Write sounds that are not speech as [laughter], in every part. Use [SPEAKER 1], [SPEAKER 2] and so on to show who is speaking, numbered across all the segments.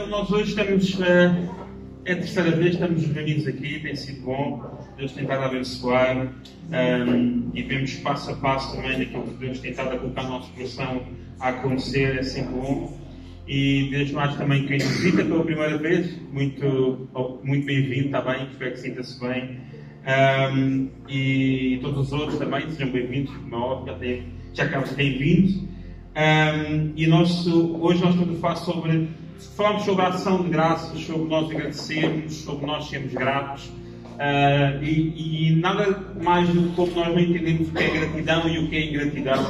[SPEAKER 1] Então nós hoje estamos, uh, é a terceira vez estamos reunidos aqui, tem sido bom, Deus tem estado a abençoar um, e vemos passo a passo também daquilo que Deus tem estado a colocar no nosso coração a acontecer, é sempre bom. E desde mais também quem nos visita pela primeira vez, muito, muito bem-vindo, está bem, espero que sinta-se bem. Um, e todos os outros também sejam bem-vindos, como é óbvio, já, tem, já cá têm vindo. Um, e nosso, hoje nós estamos a falar sobre falamos sobre a ação de graças, sobre nós agradecermos, sobre nós sermos gratos. Uh, e, e, nada mais do que como nós não entendemos o que é gratidão e o que é ingratidão.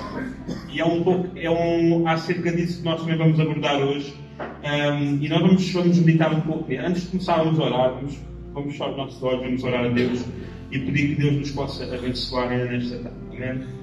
[SPEAKER 1] E é um pouco, é um, acerca disso que nós também vamos abordar hoje. Um, e nós vamos, vamos meditar um pouco. Antes de começarmos a orar, vamos, vamos fechar os nossos olhos, vamos orar a Deus e pedir que Deus nos possa abençoar nesta tarde. Amém?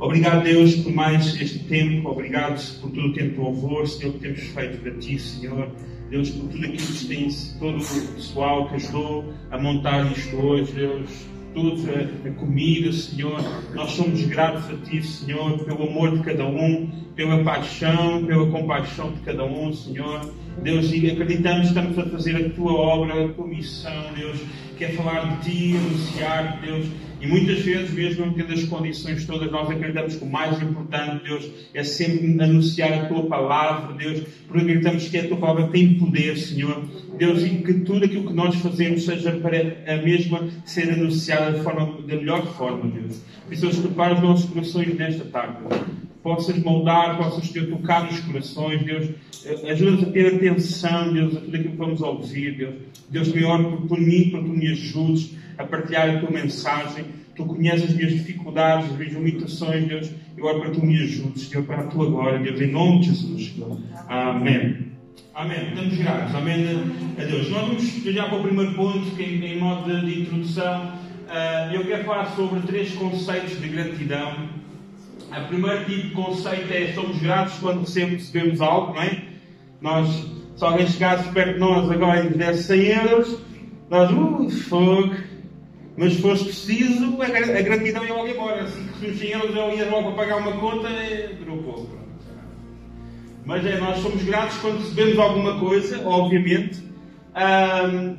[SPEAKER 1] Obrigado, Deus, por mais este tempo. Obrigado por todo o tempo de louvor, Senhor, que temos feito para Ti, Senhor. Deus, por tudo aquilo que tem, todo o pessoal que ajudou a montar isto hoje, Deus, toda a comida, Senhor. Nós somos gratos a Ti, Senhor, pelo amor de cada um, pela paixão, pela compaixão de cada um, Senhor. Deus, e acreditamos que estamos a fazer a Tua obra, a Tua missão, Deus. Quer falar de Ti, anunciar, Deus e muitas vezes, mesmo tendo as condições todas, nós acreditamos que o mais importante, Deus, é sempre anunciar a Tua palavra, Deus, porque acreditamos que a Tua palavra tem poder, Senhor. Deus, e que tudo aquilo que nós fazemos seja para a mesma ser anunciada da, forma, da melhor forma, Deus. Por isso, Deus, prepara os nossos corações nesta tarde. Possas moldar, possas ter tocar nos corações, Deus. Ajuda-nos a ter atenção, Deus, a tudo aquilo que vamos ouvir, Deus. Deus, oro por, por mim, para que me ajudes a partilhar a tua mensagem. Tu conheces as minhas dificuldades, as minhas limitações, Deus. Eu oro para que tu me ajudes, Deus, para a tua glória, Deus, em nome de Jesus. Amém. Amém. Estamos gratos. Amém a Deus. Nós vamos já para o primeiro ponto, que em, em modo de introdução, uh, eu quero falar sobre três conceitos de gratidão. O primeiro tipo de conceito é somos gratos quando recebemos algo, não é? Nós, se alguém chegasse perto de nós agora e nos desse 100 euros, nós, uh, fogo, mas se fosse preciso, a gratidão ia logo embora. Que os 100 euros eu ia logo pagar uma conta, durou pouco. Mas é, nós somos gratos quando recebemos alguma coisa, obviamente.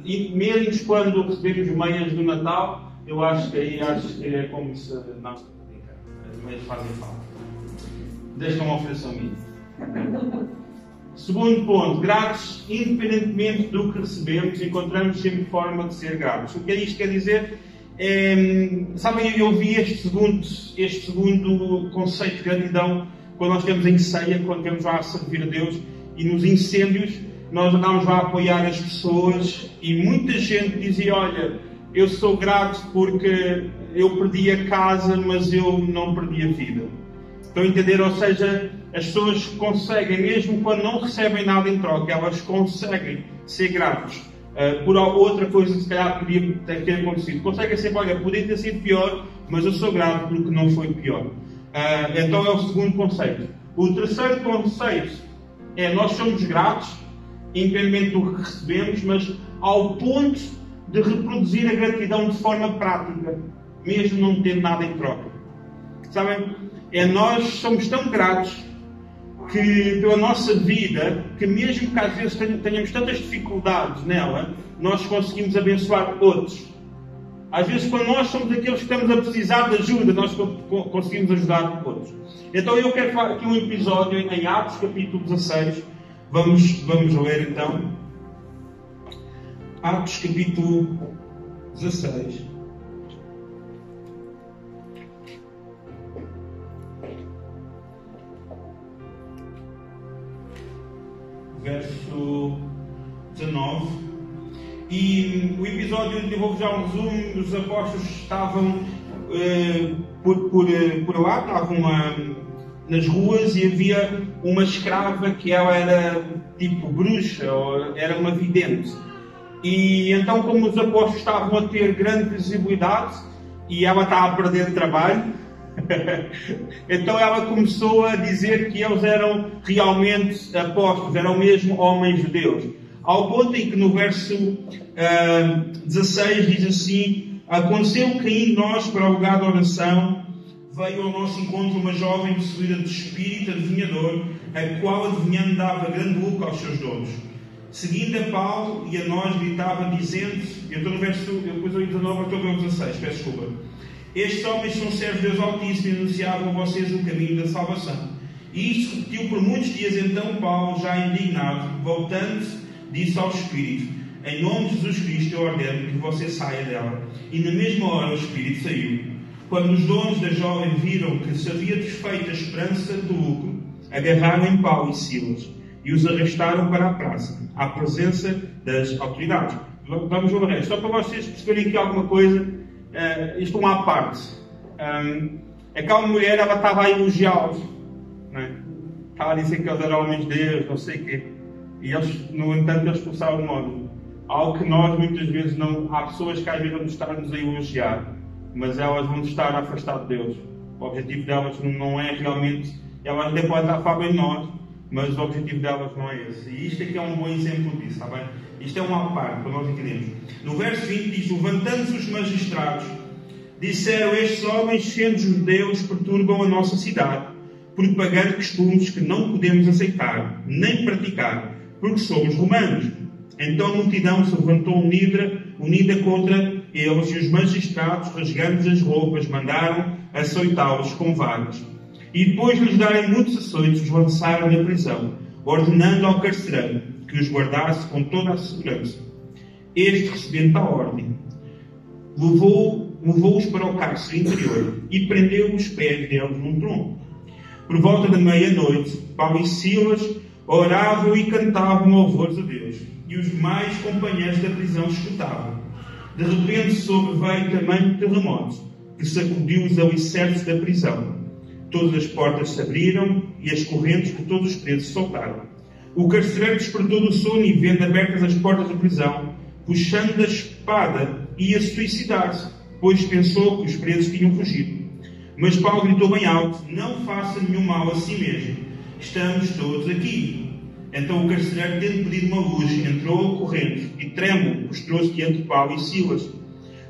[SPEAKER 1] E menos quando recebemos meias do Natal, eu acho que aí acho que é como se. Não, as meias fazem falta. Deixa uma ofereção minha. Segundo ponto, gratos, independentemente do que recebemos, encontramos sempre forma de ser gratos. O que é isto quer dizer? É, sabem, eu vi este segundo, este segundo conceito de gratidão quando nós estamos em ceia, quando estamos lá a servir a Deus e nos incêndios, nós andamos lá a apoiar as pessoas e muita gente dizia: Olha, eu sou grato porque eu perdi a casa, mas eu não perdi a vida. Estão a entender? Ou seja, as pessoas conseguem, mesmo quando não recebem nada em troca, elas conseguem ser gratos uh, por outra coisa que se calhar podia ter acontecido. Conseguem sempre, olha, podia ter sido pior, mas eu sou grato porque não foi pior. Uh, então é o segundo conceito. O terceiro conceito é nós somos gratos, independente do que recebemos, mas ao ponto de reproduzir a gratidão de forma prática, mesmo não tendo nada em troca. Sabem? É nós somos tão gratos que pela nossa vida, que mesmo que às vezes tenhamos tantas dificuldades nela, nós conseguimos abençoar outros. Às vezes, quando nós somos aqueles que estamos a precisar de ajuda, nós conseguimos ajudar outros. Então, eu quero falar aqui um episódio em Atos, capítulo 16. Vamos, vamos ler então. Atos, capítulo 16. Já um resumo, os apóstolos estavam eh, por, por, eh, por lá, estavam ah, nas ruas e havia uma escrava que ela era tipo bruxa, ou era uma vidente. E então, como os apóstolos estavam a ter grande visibilidade e ela estava a perder trabalho, [laughs] então ela começou a dizer que eles eram realmente apóstolos, eram mesmo homens de Deus. Ao ponto em que no verso uh, ah, 16 diz assim: Aconteceu que indo nós para o lugar de oração, veio ao nosso encontro uma jovem possuída de espírito adivinhador, a qual adivinhando dava grande lucro aos seus donos. seguindo a Paulo e a nós, gritava, dizendo: Eu estou no verso, eu depois eu 19, estou no 16, peço desculpa. Estes homens são servos de Deus Altíssimo e anunciavam a vocês o caminho da salvação. E isto repetiu por muitos dias, então Paulo, já indignado, voltando-se, disse ao Espírito: Em nome de Jesus Cristo eu ordeno que você saia dela. E na mesma hora o Espírito saiu. Quando os donos da jovem viram que se havia desfeito a esperança do lucro, agarraram em Paulo e Silas e os arrastaram para a praça, à presença das autoridades. Vamos ver o resto. Só para vocês perceberem aqui alguma coisa, uh, isto é uma parte. Um, aquela mulher, ela estava a elogiá-los. É? Estava a dizer que eles eram homens de Deus, não sei o quê. E eles, no entanto, eles expulsaram o nome. Algo que nós muitas vezes não. Há pessoas que às vezes vão estar-nos a elogiar, mas elas vão estar a afastar de Deus. O objetivo delas não é realmente. Elas até podem estar falar em nós, mas o objetivo delas não é esse. E isto aqui é um bom exemplo disso, está bem? Isto é uma parte, para nós entendermos. No verso 20 diz: Levantando-se os magistrados, disseram: Estes homens, sendo judeus, perturbam a nossa cidade, propagando costumes que não podemos aceitar, nem praticar, porque somos romanos. Então a multidão se levantou unida, unida contra eles, e os magistrados, rasgando as roupas, mandaram açoitá-los com vagas. E depois de lhes darem muitos açoites, os lançaram na prisão, ordenando ao carcereiro que os guardasse com toda a segurança. Este, recebendo a ordem, levou-os levou para o cárcere interior e prendeu os pés deles num tronco. Por volta da meia-noite, Paulo e Silas oravam e cantavam louvores a Deus, e os demais companheiros da prisão escutavam. De repente sobreveio também um terremoto, que sacudiu os alicerces da prisão Todas as portas se abriram e as correntes de todos os presos soltaram. O carcereiro despertou do sono e, vendo abertas as portas da prisão, puxando da espada, ia suicidar-se, pois pensou que os presos tinham fugido. Mas Paulo gritou bem alto: Não faça nenhum mal a si mesmo. Estamos todos aqui. Então o carcereiro, tendo pedido uma luz, entrou correndo e trêmulo mostrou-se diante de Paulo e Silas.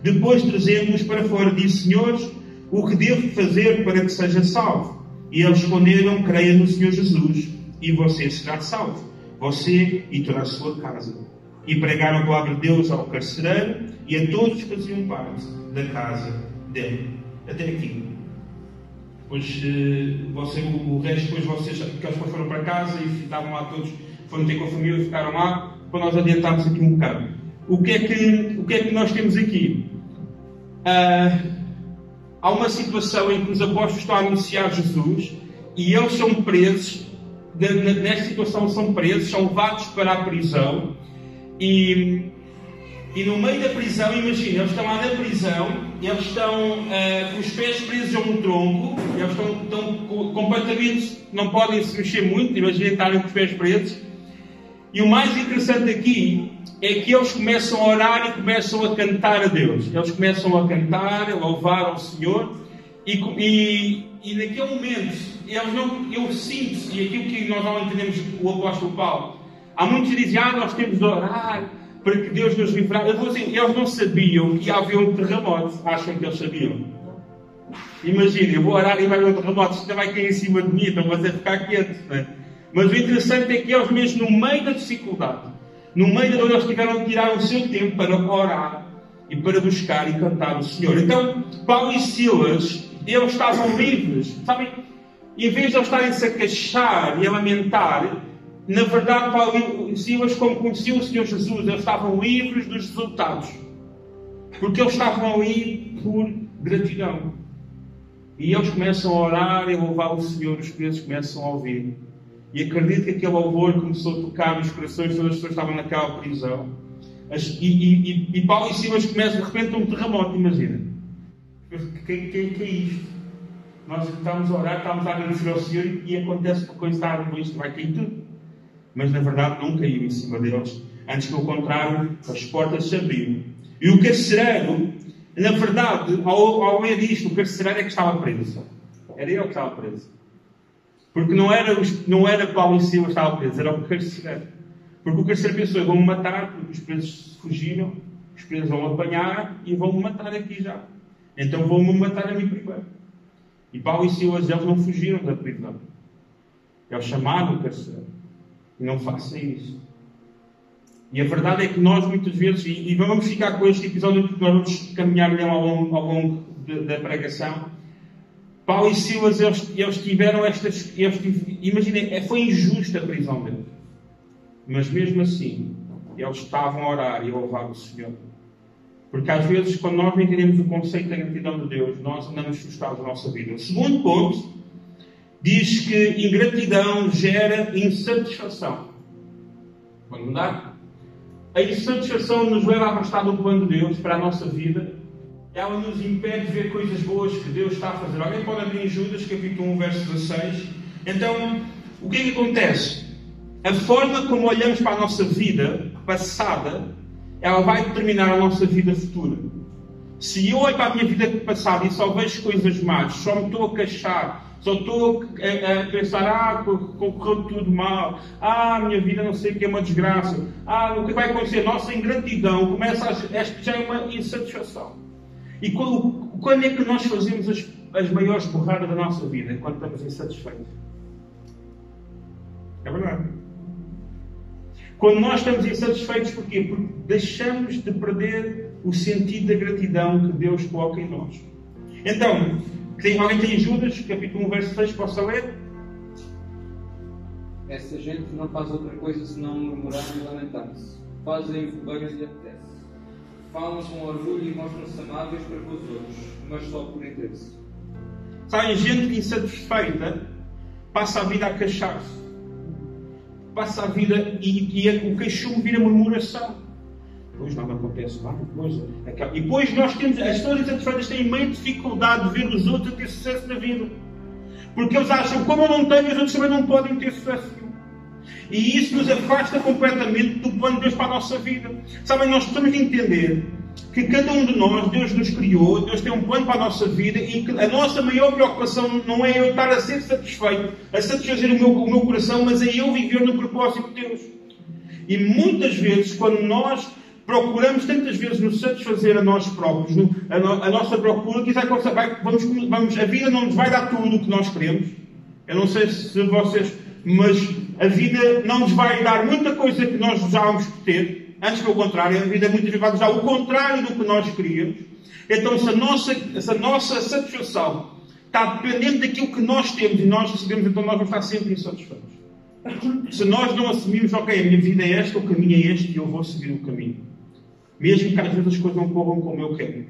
[SPEAKER 1] Depois, trazendo-os para fora, disse: Senhores, o que devo fazer para que seja salvo? E eles responderam: Creia no Senhor Jesus e você será salvo, você e toda a sua casa. E pregaram a palavra de Deus ao carcereiro e a todos que faziam parte da casa dele. Até aqui. Pois eh, você, o resto, depois vocês, que eles foram para casa e estavam lá todos, foram ter com a família e ficaram lá, para nós adiantarmos aqui um bocado. O que é que, o que, é que nós temos aqui? Uh, há uma situação em que os apóstolos estão a anunciar Jesus e eles são presos, nesta situação são presos, são levados para a prisão e, e no meio da prisão, imagina, eles estão lá na prisão, eles estão uh, com os pés presos a um tronco, eles estão, estão completamente, não podem se mexer muito, imagina estarem com os pés presos. E o mais interessante aqui é que eles começam a orar e começam a cantar a Deus. Eles começam a cantar, a louvar ao Senhor, e, e, e naquele momento, eles não, eu sinto, e aquilo que nós não entendemos o apóstolo Paulo, há muitos que dizem, ah, nós temos de orar para que Deus nos livrasse. Dizer, eles não sabiam que havia um terremoto, acham que eles sabiam. Imagina, eu vou orar e vai haver um terremoto, isto vai cair em cima de mim, então vou ficar quieto. É? Mas o interessante é que eles, mesmo no meio da dificuldade, no meio da dor, eles tiveram de tirar o seu tempo para orar e para buscar e cantar o Senhor. Então, Paulo e Silas, eles estavam livres. Sabem? Em vez de eles estarem-se a queixar e a lamentar, na verdade, Paulo e Silas, como conheciam o Senhor Jesus, eles estavam livres dos resultados. Porque eles estavam ali por gratidão. E eles começam a orar e a louvar o Senhor, os presos começam a ouvir. E acredito que aquele louvor começou a tocar nos corações de todas as pessoas que estavam naquela prisão. E, e, e, e Paulo e Silas começam de repente um terremoto, imagina. O que, que, é isto? Nós estamos a orar, estamos a agradecer ao Senhor e acontece uma coisa está isto vai cair tudo. Mas na verdade não caiu em cima deles. Antes pelo contrário, as portas se abriram. E o carcereiro, na verdade, ao, ao ler isto, o carcereiro é que estava preso. Era ele que estava preso. Porque não era, não era Paulo e Silas que estavam presos, era o carcereiro. Porque o carcereiro pensou, vão-me matar, porque os presos fugiram, os presos vão apanhar e vão-me matar aqui já. Então vão-me matar a mim primeiro. E Paulo e Silas, eles não fugiram da prisão. Eles chamaram o carcereiro. E não façam isso. E a verdade é que nós muitas vezes, e, e vamos ficar com este episódio porque nós vamos caminhar melhor ao longo, ao longo de, da pregação. Paulo e Silas, eles, eles tiveram estas. Eles, imaginem, é, foi injusta a prisão deles. Mas mesmo assim, eles estavam a orar e a louvar o Senhor. Porque às vezes, quando nós não entendemos o conceito da gratidão de Deus, nós andamos frustrados na nossa vida. O segundo ponto diz que ingratidão gera insatisfação. Vamos mudar? A insatisfação nos leva a afastar do plano de Deus para a nossa vida. Ela nos impede de ver coisas boas que Deus está a fazer. Alguém pode abrir em Judas, capítulo 1, verso 16. Então, o que é que acontece? A forma como olhamos para a nossa vida passada, ela vai determinar a nossa vida futura. Se eu olho para a minha vida passada e só vejo coisas más, só me estou a queixar, só estou a, a pensar, ah, correu tudo mal, ah, minha vida não sei o que é uma desgraça, ah, o que vai acontecer? Nossa ingratidão começa a, já é uma insatisfação. E quando, quando é que nós fazemos as, as maiores borradas da nossa vida? Quando estamos insatisfeitos. É verdade. Quando nós estamos insatisfeitos, porquê? Porque deixamos de perder o sentido da gratidão que Deus coloca em nós. Então, tem, alguém tem Judas, capítulo 1, verso 6, possa ler?
[SPEAKER 2] Essa gente não faz outra coisa senão murmurar e lamentar-se. Fazem o que bem lhe apetece. Falam com orgulho e mostram-se amáveis para com os outros, mas só por interesse.
[SPEAKER 1] Sabem, gente insatisfeita passa a vida a queixar-se. Passa a vida e, e o queixume vira murmuração depois nada acontece lá, depois, e depois nós temos, as pessoas insatisfeitas têm meio dificuldade de ver os outros ter sucesso na vida. Porque eles acham, como eu não tenho, os outros também não podem ter sucesso. E isso nos afasta completamente do plano de Deus para a nossa vida. Sabem, nós precisamos entender que cada um de nós, Deus nos criou, Deus tem um plano para a nossa vida e que a nossa maior preocupação não é eu estar a ser satisfeito, a satisfazer o meu, o meu coração, mas é eu viver no propósito de Deus. E muitas vezes, quando nós procuramos tantas vezes nos satisfazer a nós próprios, no, a, no, a, nossa procura, que vai, vamos, vamos, a vida não nos vai dar tudo o que nós queremos. Eu não sei se vocês, mas a vida não nos vai dar muita coisa que nós desejávamos ter. Antes pelo contrário, a vida muitas vezes vai nos dar o contrário do que nós queríamos. Então, se a nossa, se a nossa satisfação está dependente daquilo que nós temos e nós recebemos, então nós vamos estar sempre insatisfeitos. Se nós não assumirmos, ok, a minha vida é esta, o caminho é este e eu vou seguir o caminho mesmo que às vezes as coisas não corram como eu quero.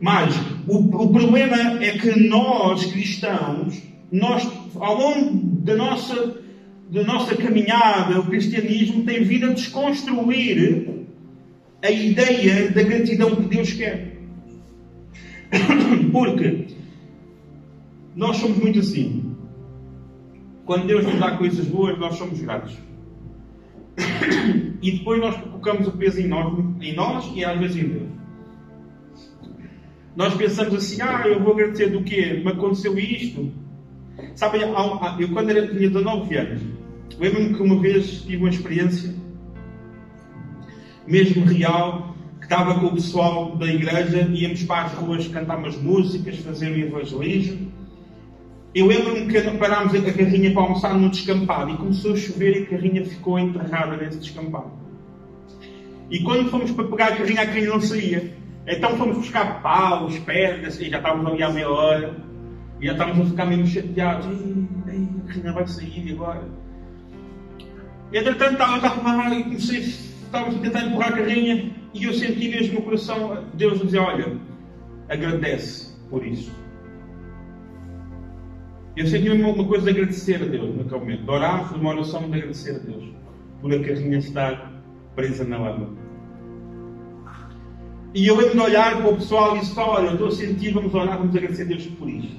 [SPEAKER 1] Mas o, o problema é que nós, cristãos, nós, ao longo da nossa, da nossa caminhada, o cristianismo tem vindo a desconstruir a ideia da gratidão que Deus quer. [coughs] Porque nós somos muito assim. Quando Deus nos dá coisas boas, nós somos gratos e depois nós colocamos o peso nós, em nós e às vezes em Deus. Nós pensamos assim, ah, eu vou agradecer do quê? Me aconteceu isto. Sabem, eu quando era, tinha 19 anos, lembro-me que uma vez tive uma experiência, mesmo real, que estava com o pessoal da igreja, íamos para as ruas cantar umas músicas, fazer o evangelismo, eu lembro-me que parámos a carrinha para almoçar num descampado e começou a chover e a carrinha ficou enterrada nesse descampado. E quando fomos para pegar a carrinha, a carrinha não saía. Então fomos buscar paus, pedras, e já estávamos ali à meia hora. E já estávamos a ficar meio chateados. Ei, a carrinha vai sair agora. E entretanto estava lá e comecei, estávamos a tentar empurrar a carrinha e eu senti mesmo no coração Deus dizer, olha, agradece por isso. Eu senti uma, uma coisa de agradecer a Deus naquele momento. De orar foi uma oração de agradecer a Deus por a carrinha estar presa na lama. E eu lembro de olhar para o pessoal e disse: Olha, estou a sentir, vamos orar, vamos agradecer a Deus por isto.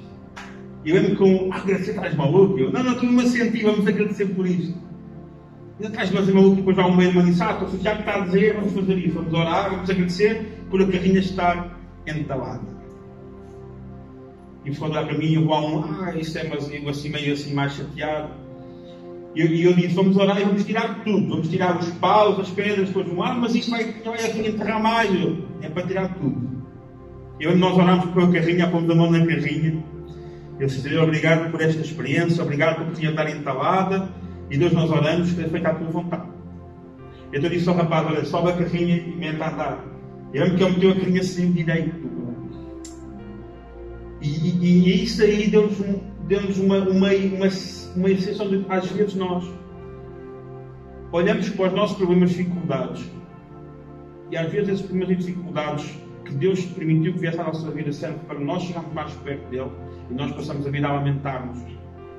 [SPEAKER 1] E eu lembro com: Ah, agradecer, estás maluco? Eu, não, não, estou-me a sentir, vamos agradecer por isto. E estás mais maluco, depois vai um meio diz: Ah, estou já que está a dizer, vamos fazer isso, vamos orar, vamos agradecer por a carrinha estar entalada. E ficou lá para mim o João, ah, isso é mas eu assim meio assim mais chateado. E eu, eu, disse, vamos orar e vamos tirar tudo. Vamos tirar os paus, as pedras, depois vão, ah, mas isto vai, vai enterrar mais. Eu, é para tirar tudo. E onde nós orámos com a carrinha, pomos a mão na carrinha. Eu disse, obrigado por esta experiência, obrigado por tinha estar entalada. E Deus nós oramos, que é feita a tua vontade. Então eu disse ao rapaz: olha, sobe a carrinha e mete a andar. Eu lembro que ele meteu a carrinha sem direito. E, e, e isso aí deu-nos um, deu uma, uma, uma, uma de, às vezes, nós olhamos para os nossos problemas e dificuldades. E às vezes esses problemas e dificuldades que Deus permitiu que viesse à nossa vida servem para nós chegarmos mais perto dele e nós passamos a vida a lamentar-nos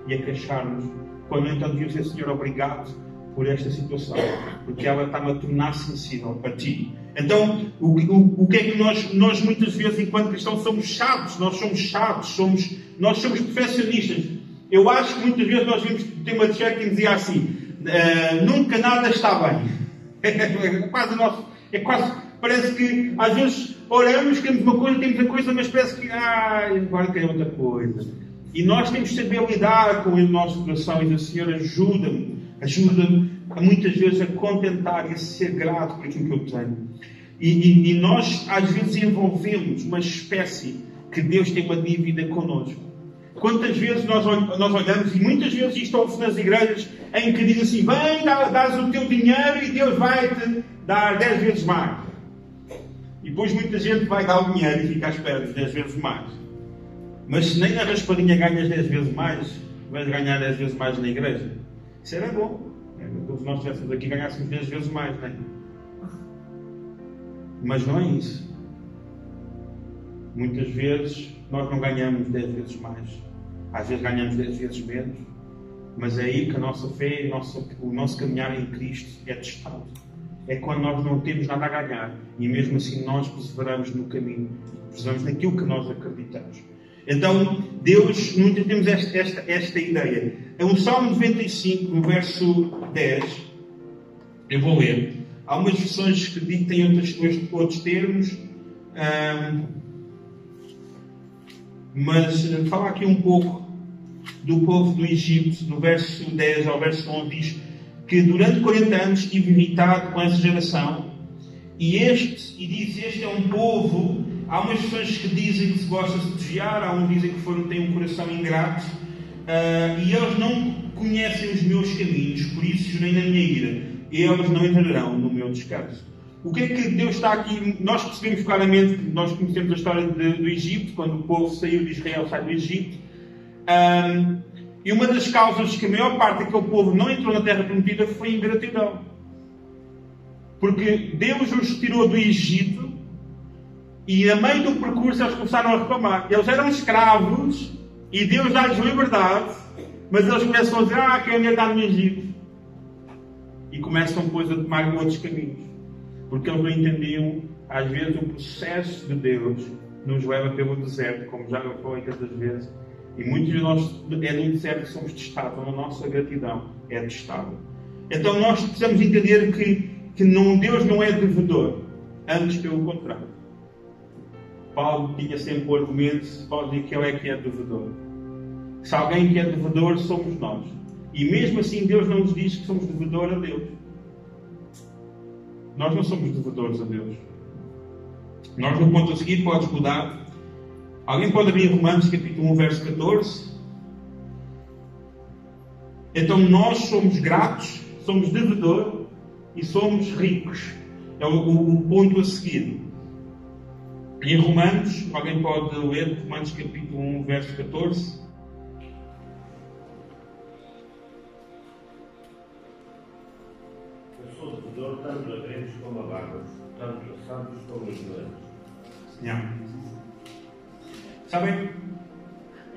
[SPEAKER 1] e a queixar-nos. Quando então devíamos dizer, Senhor, obrigado por esta situação, porque ela está-me a tornar sensível para ti. Então, o, o, o que é que nós, nós muitas vezes, enquanto cristãos, somos chatos, nós somos chatos, somos, nós somos perfeccionistas. Eu acho que muitas vezes nós vimos ter uma t-shirt que dizia assim: uh, nunca nada está bem. [laughs] é quase nosso, é quase, parece que às vezes oramos, queremos uma coisa, temos a coisa, mas parece que ah, agora quero outra coisa. E nós temos que saber lidar com o nosso coração e dizer, Senhor, ajuda-me, ajuda-me muitas vezes a contentar e a ser grato por aquilo que eu tenho. E, e, e, nós às vezes envolvemos uma espécie que Deus tem uma dívida connosco. Quantas vezes nós, nós olhamos, e muitas vezes isto ouve nas igrejas, em que diz assim: vem, dás o teu dinheiro e Deus vai-te dar dez vezes mais. E depois muita gente vai dar o dinheiro e fica à espera de dez vezes mais. Mas se nem na raspadinha ganhas dez vezes mais, vais ganhar dez vezes mais na igreja. Isso era bom. Se nós estivéssemos aqui, ganhássemos dez vezes mais, não é? Mas não é isso. Muitas vezes nós não ganhamos dez vezes mais. Às vezes ganhamos dez vezes menos. Mas é aí que a nossa fé, o nosso, o nosso caminhar em Cristo é testado. É quando nós não temos nada a ganhar. E mesmo assim nós perseveramos no caminho. Perseveramos naquilo que nós acreditamos. Então, Deus, nunca temos esta, esta, esta ideia. É o Salmo 95, no verso 10, eu vou ler. Há umas versões que têm outros, outros termos, mas eh, fala aqui um pouco do povo do Egito, no verso 10 ao verso 11, diz que durante 40 anos estive irritado com essa geração, e este, e diz, este é um povo Há umas pessoas que dizem que se gosta de desviar, há uns dizem que foram, têm um coração ingrato uh, e eles não conhecem os meus caminhos, por isso jurei na minha ira. Eles não entrarão no meu descanso. O que é que Deus está aqui? Nós percebemos claramente, nós conhecemos a história de, do Egito, quando o povo saiu de Israel, sai do Egito. Um, e uma das causas que a maior parte daquele povo não entrou na terra prometida foi ingratidão. Porque Deus os tirou do Egito e a meio do percurso eles começaram a reclamar. Eles eram escravos e Deus dá-lhes liberdade, mas eles começam a dizer: Ah, quem é dar no Egito? E começam a tomar outros caminhos. Porque eles não entendiam, às vezes, o processo de Deus nos leva pelo deserto, como já falei tantas vezes. E muitos de nós é no deserto que somos testados, a nossa gratidão é testada. Então nós precisamos entender que, que não, Deus não é devedor, antes pelo contrário. Paulo tinha sempre o argumento, Paulo dizer que ele é que é devedor. Se alguém que é devedor, somos nós. E mesmo assim Deus não nos diz que somos devedor a Deus. Nós não somos devedores a Deus. Nós no ponto a seguir podes mudar. Alguém pode abrir Romanos capítulo 1, verso 14. Então nós somos gratos, somos devedor e somos ricos. É o, o, o ponto a seguir. Em Romanos, alguém pode ler Romanos capítulo 1, verso 14.
[SPEAKER 3] Eu tanto a gregos como a bárbaros, tanto a sábios como a ignorantes.
[SPEAKER 1] Yeah. Sabem?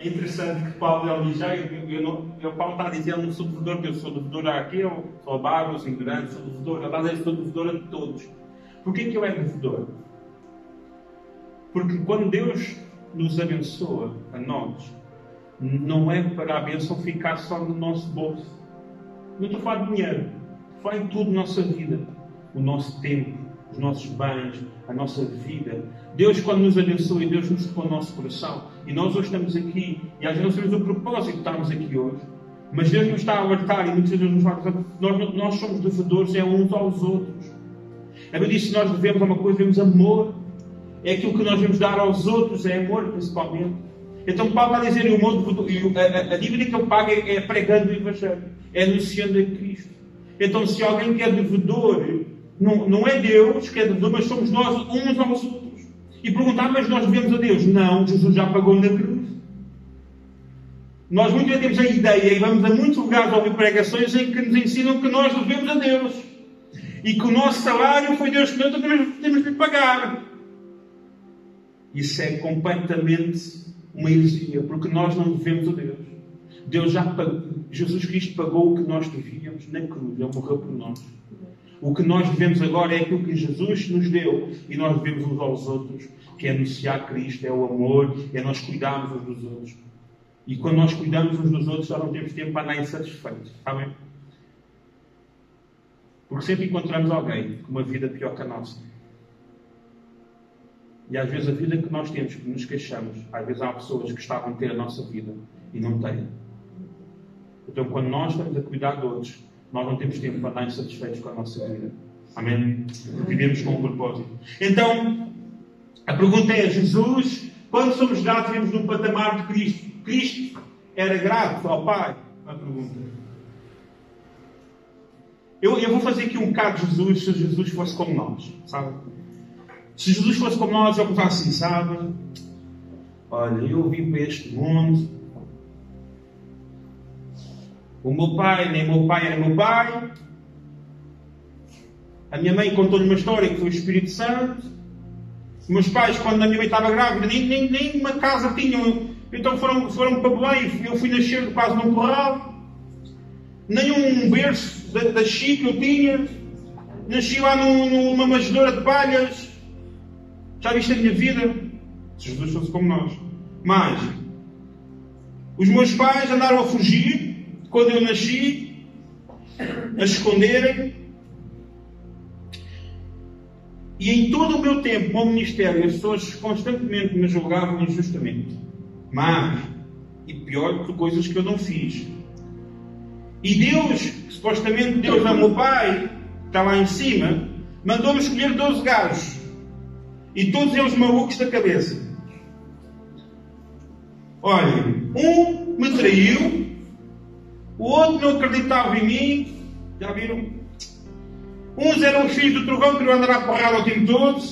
[SPEAKER 1] É interessante que Paulo ele já, eu, eu, não, eu, Paulo está eu não sou devedor, eu sou devedor àquele, sou a bárbaros, ignorantes, sou devedor. Ele está dizer, sou devedor a todos. Porquê que eu é devedor? Porque quando Deus nos abençoa a nós, não é para a bênção ficar só no nosso bolso. Não estou a falar de dinheiro, a em tudo na nossa vida. O nosso tempo, os nossos bens, a nossa vida. Deus, quando nos abençoa, e Deus nos põe o nosso coração. E nós hoje estamos aqui, e às vezes não sabemos o propósito de estarmos aqui hoje. Mas Deus nos está a alertar e muitas vezes nos fala nós, nós somos devedores é uns aos outros. A Bíblia diz que nós devemos a uma coisa, devemos amor é aquilo que nós vamos dar aos outros, é amor principalmente. Então Paulo está a dizer, o mundo, a, a, dívida que ele paga é, é pregando o Evangelho, é anunciando a Cristo. Então se alguém que é devedor Não, não é Deus que é devedor, mas somos nós uns aos outros. E perguntar, mas nós devemos a Deus? Não, Jesus já pagou na cruz. Nós muitas vezes temos a ideia, e vamos a muitos lugares ouvir pregações em que nos ensinam que nós devemos a Deus. E que o nosso salário foi Deus que nós temos de pagar. Isso é completamente uma heresia, porque nós não devemos a Deus. Deus já pagou, Jesus Cristo pagou o que nós devíamos na cruz, Ele morreu por nós. O que nós devemos agora é aquilo que Jesus nos deu e nós devemos uns aos outros, que é anunciar Cristo, é o amor, é nós cuidarmos uns dos outros. E quando nós cuidamos uns dos outros, já não temos tempo para andar insatisfeitos, sabem? Porque sempre encontramos alguém com uma vida pior que a nossa. E às vezes a vida que nós temos, que nos queixamos, às vezes há pessoas que estavam a ter a nossa vida e não têm. Então, quando nós estamos a cuidar de outros, nós não temos tempo para estar insatisfeitos com a nossa vida. Amém? Vivemos com um propósito. Então, a pergunta é: Jesus, quando somos gratos, vivemos num patamar de Cristo. Cristo era grato ao Pai? A pergunta. Eu, eu vou fazer aqui um bocado de Jesus se Jesus fosse como nós, sabe? Se Jesus fosse como nós, eu pensava assim, sabe? Olha, eu vim para este mundo o meu pai, nem meu pai era meu pai. A minha mãe contou-lhe uma história que foi o Espírito Santo. Os meus pais, quando a minha mãe estava grávida, nem, nem, nem uma casa tinham. Então foram, foram para Belém. Eu fui nascer quase num corral. Nenhum berço da, da Chico eu tinha. Nasci lá num, numa manjedoura de palhas. Já viste a minha vida? Se Jesus fosse como nós. Mas, os meus pais andaram a fugir quando eu nasci, a esconderem. E em todo o meu tempo como ministério, as pessoas constantemente me julgavam injustamente. Mas, e pior, por coisas que eu não fiz. E Deus, supostamente Deus é meu pai, está lá em cima, mandou-me escolher 12 gajos. E todos eles malucos da cabeça. Olha, um me traiu, o outro não acreditava em mim. Já viram? Uns eram os filhos do trovão, que não andar a porrada o tempo todo.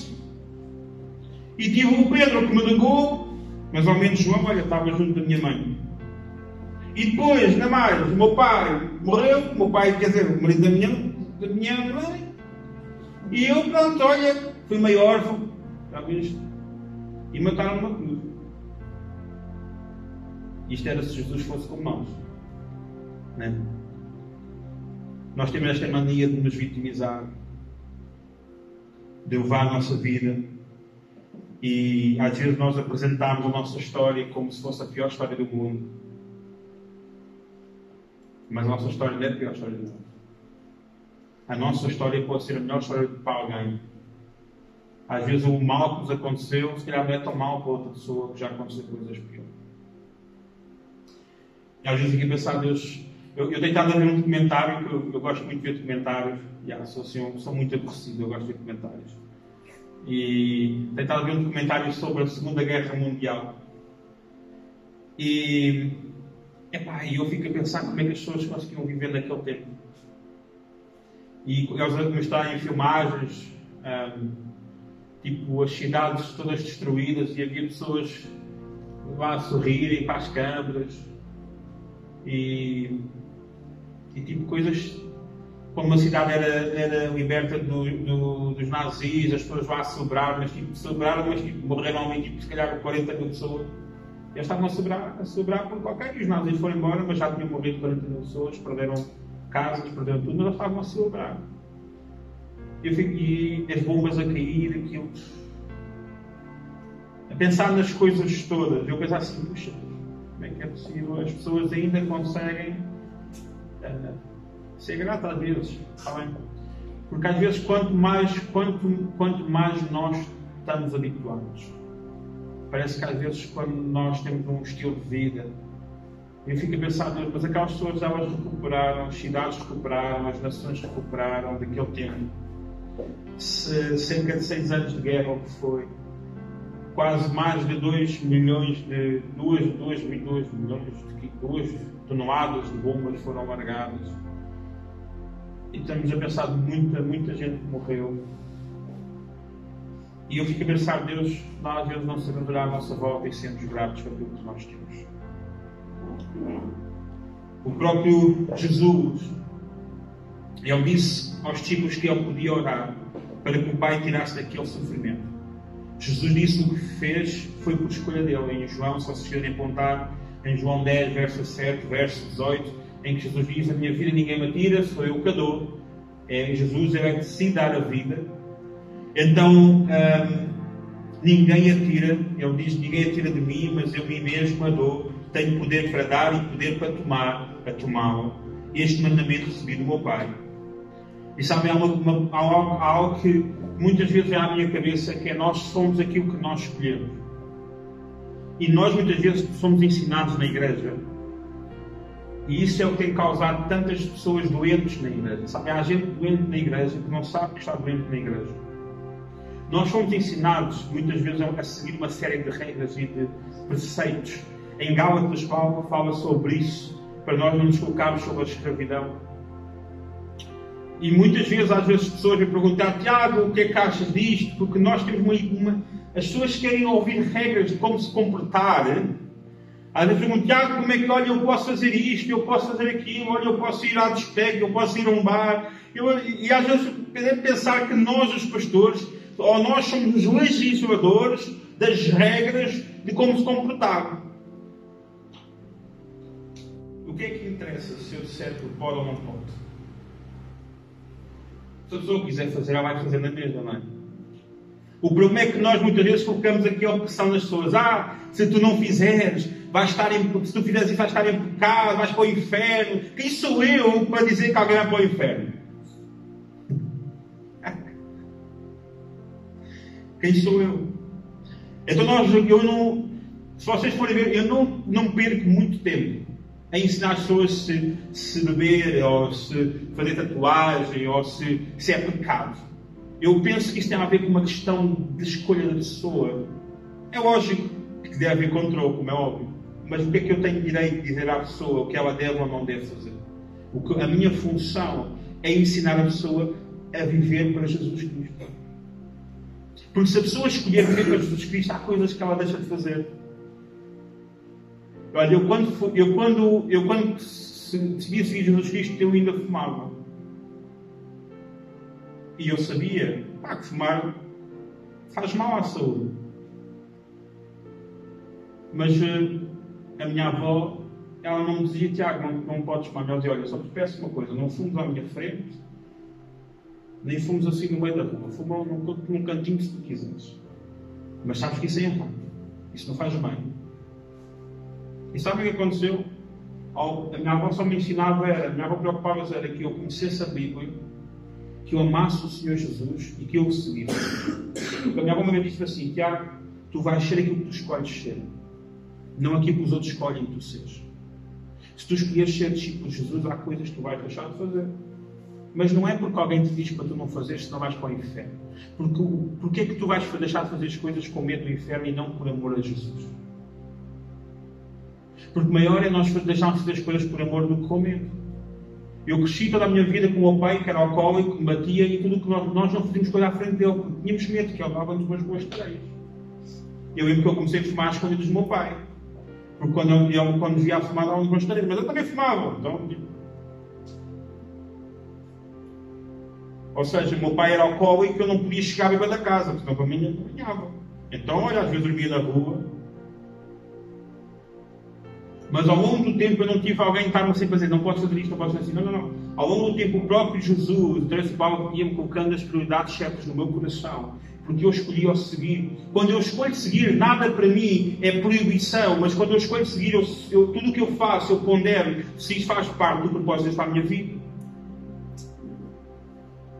[SPEAKER 1] E tive o Pedro que me negou, mas ao menos João, olha, estava junto da minha mãe. E depois, na mais, o meu pai morreu, o meu pai, quer dizer, o marido da minha, da minha mãe. E eu, pronto, olha, fui meio órfão, já viste? E mataram-me na cruz. Isto era se Jesus fosse como nós. Né? Nós temos esta mania de nos vitimizar, de levar a nossa vida e às vezes nós apresentamos a nossa história como se fosse a pior história do mundo. Mas a nossa história não é a pior história do mundo. A nossa história pode ser a melhor história para alguém. Às vezes o mal que nos aconteceu, se calhar não é tão mal para outra pessoa que já aconteceu coisas piores. E às vezes aqui pensar, Deus, eu, eu tenho estado a ver um documentário, que eu, eu, gosto muito de ver documentários, yeah, sou, assim, sou muito aborrecido, eu gosto de ver documentários. E tenho estado a ver um documentário sobre a Segunda Guerra Mundial. E epá, eu fico a pensar como é que as pessoas conseguiam viver naquele tempo. E eles a mostrarem filmagens, um, tipo as cidades todas destruídas e havia pessoas lá a sorrirem para as câmaras. E e tipo coisas como uma cidade era, era liberta do, do, dos nazis, as pessoas lá a celebrar, mas tipo, celebraram, mas tipo, morreram ali tipo, se calhar 40 mil pessoas. Eles estavam a celebrar, a celebrar porque ok, os nazis foram embora, mas já tinham morrido 40 mil pessoas, perderam casas, perderam tudo, mas eles estavam a celebrar. Eu fico, e as bombas a cair, aquilo. A pensar nas coisas todas, eu penso assim, puxa, como é que é possível? As pessoas ainda conseguem é, ser grato a Deus, bem? Porque às vezes quanto mais, quanto, quanto mais nós estamos habituados, parece que às vezes quando nós temos um estilo de vida, eu fico a pensar, mas aquelas pessoas elas recuperaram, as cidades recuperaram, as nações recuperaram daquele tempo. Se, cerca de seis anos de guerra, o que foi, quase mais de 2 milhões de 2, 2, 2 milhões de 2 toneladas de bombas foram largadas. E estamos a pensar de muita, muita gente que morreu. E eu fico a pensar, Deus, nós vezes não sabemos olhar à nossa volta e sermos gratos por aquilo que nós temos. O próprio Jesus, ele disse aos discípulos que ele podia orar para que o Pai tirasse daquele sofrimento. Jesus disse o que fez foi por escolha dele. Em João, se vocês quiserem apontar, em João 10, verso 7, verso 18, em que Jesus diz: A minha vida ninguém me tira, sou eu que dou. É, Jesus é que decide dar a vida. Então, hum, ninguém a tira. Ele diz: Ninguém a tira de mim, mas eu mim mesmo a dou. Tenho poder para dar e poder para tomar, a tomá-la. Este mandamento recebi do meu Pai. E sabem, há, uma, há, algo, há algo que muitas vezes vem à minha cabeça que é nós somos aquilo que nós escolhemos. E nós muitas vezes somos ensinados na igreja. E isso é o que tem causado tantas pessoas doentes na igreja. Sabe, há gente doente na igreja que não sabe que está doente na igreja. Nós fomos ensinados muitas vezes a seguir uma série de regras e de preceitos. Em Gálatas, Paulo fala sobre isso, para nós não nos colocarmos sobre a escravidão. E muitas vezes, às vezes, pessoas me perguntam, Tiago, o que é que achas disto? Porque nós temos uma, uma. As pessoas querem ouvir regras de como se comportar. Às vezes perguntam, Tiago, como é que, olha, eu posso fazer isto, eu posso fazer aquilo, olha, eu posso ir à discoteca, eu posso ir a um bar. Eu, e às vezes pensar que nós, os pastores, ou nós somos os legisladores das regras de como se comportar. O que é que interessa se eu disser que pode ou não pode? Se a pessoa quiser fazer, ela vai fazer na mesma, não é? O problema é que nós muitas vezes colocamos aqui a opressão nas pessoas. Ah, se tu não fizeres, vais estar em, se tu fizeres isso, vais estar em pecado, vais para o inferno. Quem sou eu para dizer que alguém vai para o inferno? [laughs] Quem sou eu? Então nós, eu não, se vocês forem ver, eu não, não perco muito tempo a ensinar as pessoas se, se beber, ou se fazer tatuagem, ou se, se é pecado. Eu penso que isso tem a ver com uma questão de escolha da pessoa. É lógico que deve haver controle, como é óbvio. Mas o que é que eu tenho direito de dizer à pessoa o que ela deve ou não deve fazer? O que, a minha função é ensinar a pessoa a viver para Jesus Cristo. Porque se a pessoa escolher viver para Jesus Cristo, há coisas que ela deixa de fazer. Olha, eu quando, eu quando, eu quando decidi seguir Jesus Cristo, eu ainda fumava. E eu sabia pá, que fumar faz mal à saúde. Mas uh, a minha avó, ela não me dizia, Tiago, não, não podes fumar. Ela dizia, olha, só te peço uma coisa, não fumes à minha frente, nem fumes assim no meio da rua. Fuma num, num cantinho se tu quiseres. Mas sabes que isso é errado. Isso não faz bem. E sabe o que aconteceu? A minha avó só me ensinava, era, a minha avó preocupava-se era que eu conhecesse a Bíblia, que eu amasse o Senhor Jesus e que eu o seguisse. A minha avó me disse assim: Tiago, tu vais ser aquilo que tu escolhes ser, não aquilo que os outros escolhem que tu seres. Se tu escolheres ser discípulo de Jesus, há coisas que tu vais deixar de fazer. Mas não é porque alguém te diz para tu não fazeres, senão vais para o inferno. Porque, porque é que tu vais deixar de fazer as coisas com medo do inferno e não por amor a Jesus? Porque maior é nós deixarmos de fazer as coisas por amor do que com medo. Eu cresci toda a minha vida com o meu pai, que era alcoólico, que me batia e tudo que nós, nós não fazíamos coisa à frente dele, porque tínhamos medo que ele dava-nos umas boas tareias. Eu lembro que eu comecei a fumar às escondidas do meu pai. Porque quando ele, quando via a fumar, dava-nos umas tareias. Mas eu também fumava. Então, ou seja, meu pai era alcoólico e eu não podia chegar beber da casa, porque senão para mim não ganhava. Então, olha, às vezes dormia na rua, mas ao longo do tempo eu não tive alguém que estava sempre a dizer, não posso fazer isto, não posso fazer isso. Não, não, não. Ao longo do tempo o próprio Jesus, Terence Paulo, ia-me colocando as prioridades certas no meu coração. Porque eu escolhi o seguir. Quando eu escolho seguir, nada para mim é proibição, mas quando eu escolho seguir, eu, eu, tudo o que eu faço, eu pondero se isso faz parte do propósito desta minha vida.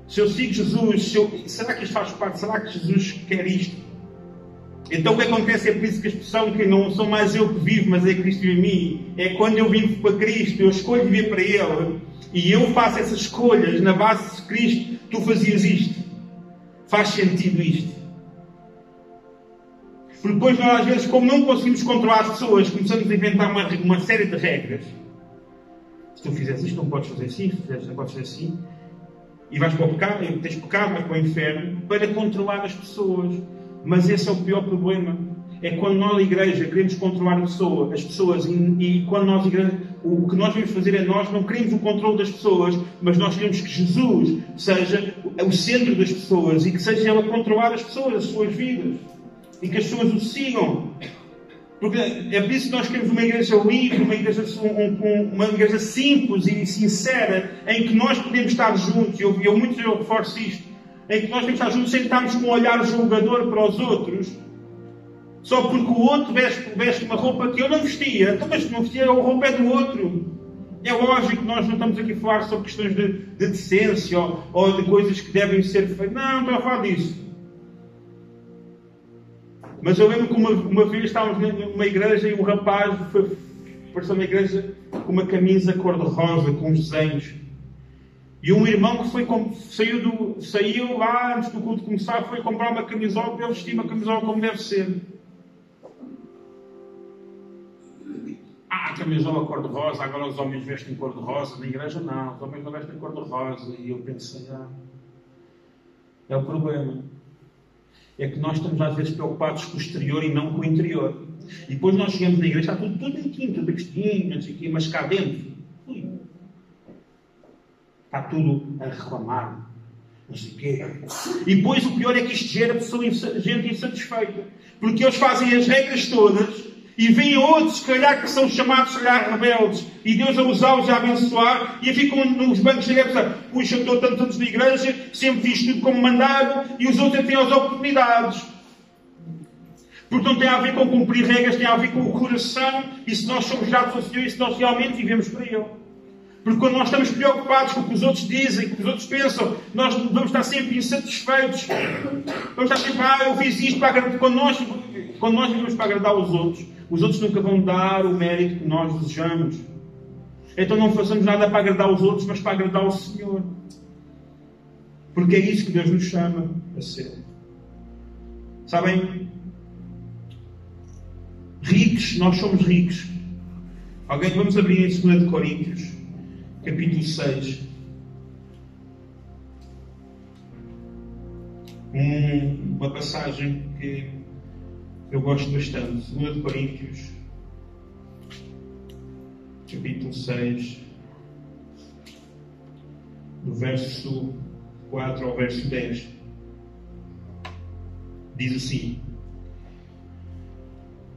[SPEAKER 1] Se eu sigo Jesus, eu, será que isto faz parte? Será que Jesus quer isto? Então o que acontece é por isso que a expressão que não sou mais eu que vivo, mas é Cristo em mim, é quando eu vivo para Cristo, eu escolho viver para Ele, e eu faço essas escolhas na base de Cristo, tu fazias isto. Faz sentido isto. Porque depois nós às vezes, como não conseguimos controlar as pessoas, começamos a inventar uma, uma série de regras. Se tu fizeres isto, não podes fazer assim, se fizeres não podes fazer assim. e vais para o pecado, tens pecado, vais para o inferno, para controlar as pessoas. Mas esse é o pior problema. É quando nós, igreja, queremos controlar a pessoa, as pessoas, e, e quando nós, igreja, o que nós devemos fazer é nós não queremos o controle das pessoas, mas nós queremos que Jesus seja o centro das pessoas e que seja Ele a controlar as pessoas, as suas vidas. E que as pessoas o sigam. Porque é por isso que nós queremos uma igreja livre, uma igreja, um, uma igreja simples e sincera, em que nós podemos estar juntos. Eu, eu muito eu reforço isto. Em que nós podemos estar juntos sem estarmos com um olhar julgador para os outros. Só porque o outro veste, veste uma roupa que eu não vestia. Então, mas não vestia, a roupa é do outro. É lógico que nós não estamos aqui a falar sobre questões de, de decência ou, ou de coisas que devem ser feitas. Não, não estou a falar disso. Mas eu lembro que uma, uma vez estávamos numa igreja e um rapaz foi, apareceu na igreja com uma camisa cor-de-rosa, com uns desenhos. E um irmão que foi, saiu, do, saiu lá antes do culto começar, foi comprar uma camisola para ele vestir uma camisola como deve ser. Ah, camisola cor-de-rosa, agora os homens vestem cor-de-rosa. Na igreja não, os homens não vestem cor-de-rosa. E eu pensei, ah, é o problema é que nós estamos às vezes preocupados com o exterior e não com o interior. E depois nós chegamos na igreja, está tudo, tudo bonitinho, tudo vestinho, não sei o quê, mas cá dentro, está tudo a reclamar, não sei o quê. E depois o pior é que isto gera pessoa, gente insatisfeita. Porque eles fazem as regras todas e vêm outros, se calhar, que são chamados, se calhar, rebeldes, e Deus a usá-los a abençoar, e ficam nos bancos da igreja, puxa, eu estou tantos anos na igreja, sempre fiz tudo como mandado, e os outros têm as oportunidades. Porque não tem a ver com cumprir regras, tem a ver com o coração, e se nós somos gratos ao Senhor, e se nós realmente vivemos para Ele. Porque quando nós estamos preocupados com o que os outros dizem, com o que os outros pensam, nós vamos estar sempre insatisfeitos. Vamos estar sempre, ah, eu fiz isto para agradar. Quando nós, quando nós vivemos para agradar os outros, os outros nunca vão dar o mérito que nós desejamos. Então não façamos nada para agradar os outros, mas para agradar o Senhor. Porque é isso que Deus nos chama a ser. Sabem? Ricos, nós somos ricos. Alguém, vamos abrir em 2 de Coríntios, capítulo 6. Um, uma passagem que eu gosto bastante. 2 de Coríntios, capítulo 6, do verso 4 ao verso 10. Diz assim: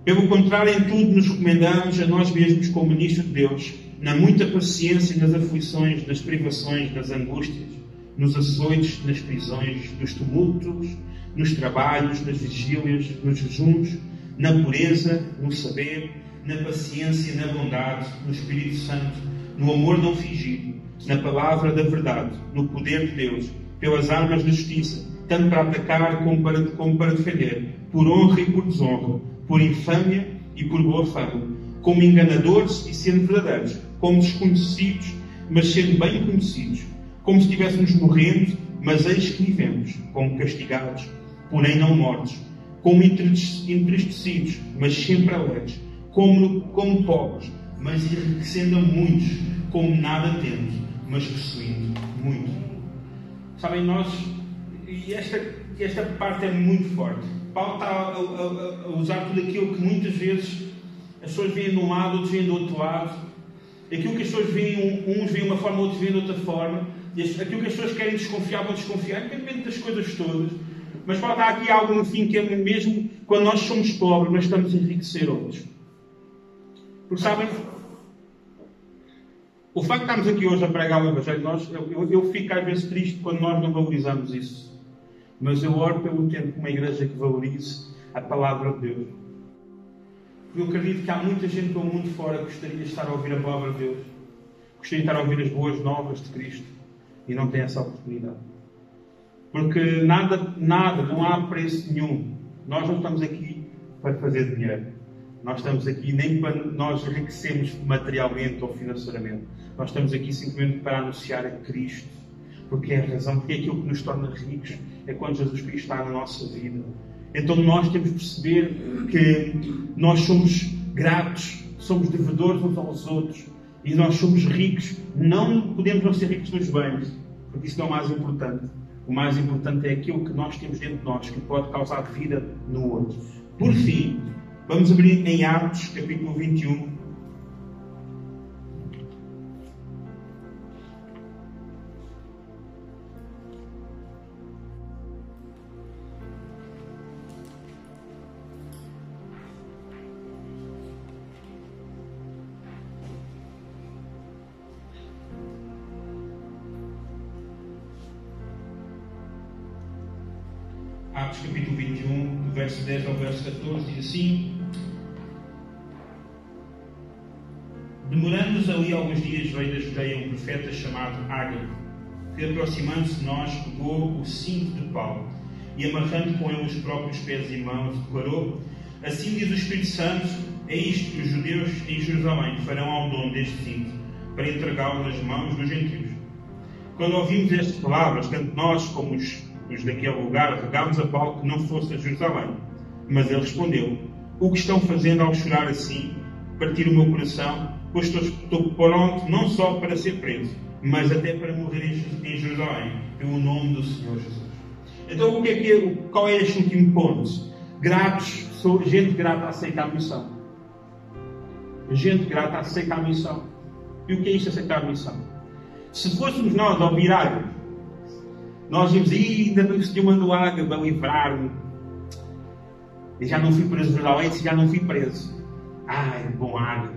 [SPEAKER 1] Pelo contrário, em tudo nos recomendamos a nós mesmos, como ministros de Deus, na muita paciência nas aflições, nas privações, nas angústias, nos açoites, nas prisões, nos tumultos nos trabalhos, nas vigílias, nos jejuns, na pureza, no saber, na paciência, na bondade, no Espírito Santo, no amor não fingido, na palavra da verdade, no poder de Deus, pelas armas da justiça, tanto para atacar como para, como para defender, por honra e por desonra, por infâmia e por boa fama, como enganadores e sendo verdadeiros, como desconhecidos, mas sendo bem conhecidos, como se estivéssemos morrendo, mas eis que vivemos, como castigados porém não mortos, como entristecidos, mas sempre alegres, como, como pobres, mas enriquecendo a muitos, como nada tendo, mas possuindo muito. Sabem, nós, e esta, esta parte é muito forte. Paulo está a, a, a usar tudo aquilo que muitas vezes as pessoas veem de um lado, outros veem do outro lado. Aquilo que as pessoas veem, uns veem de uma forma, outros veem de outra forma. Aquilo que as pessoas querem desconfiar, vão desconfiar, independente das coisas todas. Mas falta aqui algo no fim que é mesmo quando nós somos pobres, nós estamos a enriquecer outros. Porque sabem, o facto de estarmos aqui hoje a pregar o Evangelho, nós, eu, eu, eu fico às vezes triste quando nós não valorizamos isso. Mas eu oro pelo tempo uma igreja que valorize a palavra de Deus. Eu acredito que há muita gente pelo mundo fora que gostaria de estar a ouvir a palavra de Deus. Gostaria de estar a ouvir as boas novas de Cristo. E não tem essa oportunidade. Porque nada, nada, não há preço nenhum. Nós não estamos aqui para fazer dinheiro. Nós estamos aqui nem para nós enriquecermos materialmente ou financeiramente. Nós estamos aqui simplesmente para anunciar a Cristo. Porque é a razão, porque é aquilo que nos torna ricos é quando Jesus Cristo está na nossa vida. Então nós temos que perceber que nós somos gratos, somos devedores uns aos outros e nós somos ricos. Não podemos não ser ricos nos bens, porque isso não é o mais importante. O mais importante é aquilo que nós temos dentro de nós, que pode causar vida no outro. Por fim, vamos abrir em Atos, capítulo 21. 14, diz assim: Demorando-nos ali alguns dias, veio da Judeia um profeta chamado Ágabo, que aproximando-se de nós, pegou o cinto de Paulo e, amarrando com ele os próprios pés e mãos, declarou: Assim diz o Espírito Santo: É isto que os judeus em Jerusalém farão ao dono deste cinto, para entregá-lo nas mãos dos gentios. Quando ouvimos estas palavras, tanto nós como os os daquele lugar rogámos a Paulo que não fosse a Jerusalém. Mas ele respondeu: O que estão fazendo ao chorar assim? Partir o meu coração, pois estou, estou pronto não só para ser preso, mas até para morrer em, Jerusalém, pelo nome do Senhor Jesus. Então, o que é que qual é este último ponto? Gratos, sou gente grata aceita a missão. Gente grata aceita a missão. E o que é isto aceitar a missão? Se fôssemos nós ao virar nós vimos, ainda o Senhor mandou água para livrar-me. E já não fui preso verdadeiramente, já não fui preso. Ai, bom água.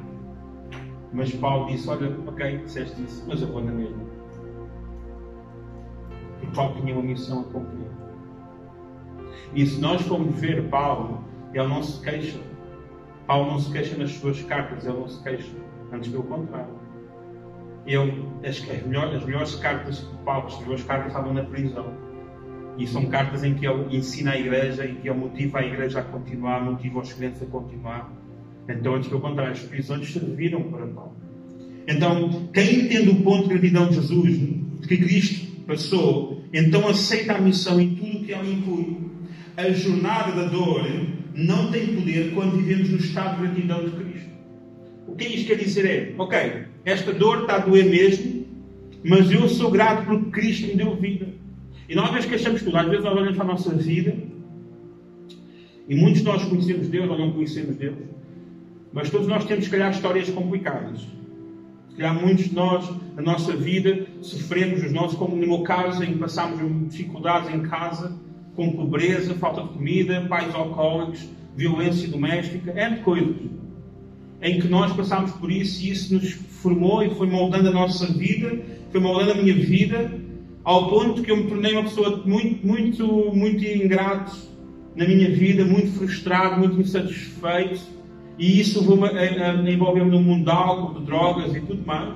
[SPEAKER 1] Mas Paulo disse: Olha, ok, disseste isso, mas eu vou na mesma. Porque Paulo tinha uma missão a cumprir. E se nós formos ver Paulo, ele não se queixa. Paulo não se queixa nas suas cartas, ele não se queixa. Antes pelo contrário ele, as, as, melhores, as melhores cartas que Paulo escreveu, as cartas estavam na prisão. E são cartas em que ele ensina a igreja, em que ele motiva a igreja a continuar, motiva os crentes a continuar. Então, antes pelo contrário, as prisões serviram para Paulo. Então, quem entende o ponto de gratidão de Jesus, que Cristo passou, então aceita a missão em tudo o que ela inclui. A jornada da dor não tem poder quando vivemos no estado de gratidão de Cristo. O que isto quer dizer é, ok, esta dor está a doer mesmo, mas eu sou grato porque Cristo me deu vida. E nós às vezes queixamos tudo, às vezes nós olhamos para a nossa vida e muitos de nós conhecemos Deus ou não conhecemos Deus, mas todos nós temos, se calhar, histórias complicadas. Se calhar, muitos de nós, na nossa vida, sofremos os nossos, como no meu caso, em que passámos dificuldades em casa, com pobreza, falta de comida, pais alcoólicos, violência doméstica, é de coisas em que nós passámos por isso e isso nos formou e foi moldando a nossa vida, foi moldando a minha vida, ao ponto que eu me tornei uma pessoa muito, muito, muito ingrato na minha vida, muito frustrado, muito insatisfeito, e isso envolveu-me no mundo de álcool, de drogas e tudo mais.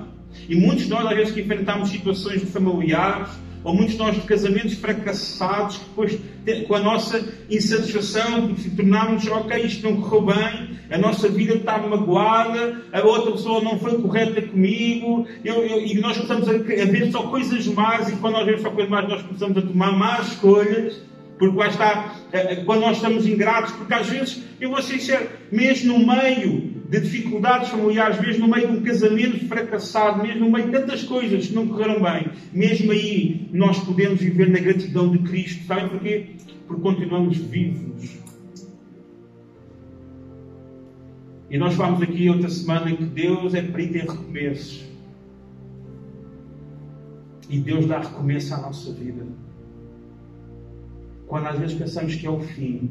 [SPEAKER 1] E muitos de nós, às vezes, que enfrentamos situações familiares, ou muitos de nós de casamentos fracassados, que depois, com a nossa insatisfação, porque tornámos, ok, isto não correu bem, a nossa vida está magoada, a outra pessoa não foi correta comigo, eu, eu, e nós começamos a, a, ver só coisas más, e quando nós vemos só coisas más, nós começamos a tomar más escolhas, porque lá está, quando nós estamos ingratos, porque às vezes, eu vou ser sincero, mesmo no meio de dificuldades familiares, mesmo no meio de um casamento fracassado, mesmo no meio de tantas coisas que não correram bem, mesmo aí nós podemos viver na gratidão de Cristo. Sabem porquê? Porque continuamos vivos. E nós falamos aqui outra semana que Deus é perito em recomeços. E Deus dá recomeço à nossa vida. Quando às vezes pensamos que é o fim,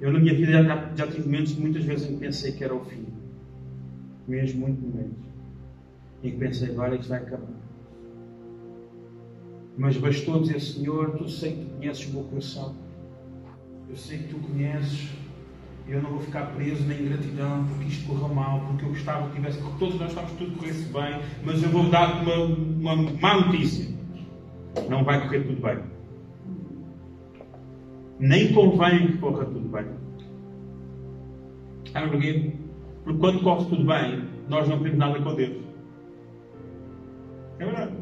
[SPEAKER 1] eu, na minha vida, já, já tive momentos muitas vezes em que pensei que era o fim. Mesmo muitos momentos. E que pensei, agora isto vai acabar. Mas bastou dizer, Senhor, tu sei que tu conheces o meu coração. Eu sei que tu conheces. Eu não vou ficar preso na ingratidão porque isto correu mal, porque eu gostava que tivesse, que todos nós estávamos tudo corresse bem, mas eu vou dar uma, uma má notícia. Não vai correr tudo bem nem convém que corra tudo bem. Sabe porquê? Porque quando corre tudo bem, nós não temos nada com Deus. É verdade.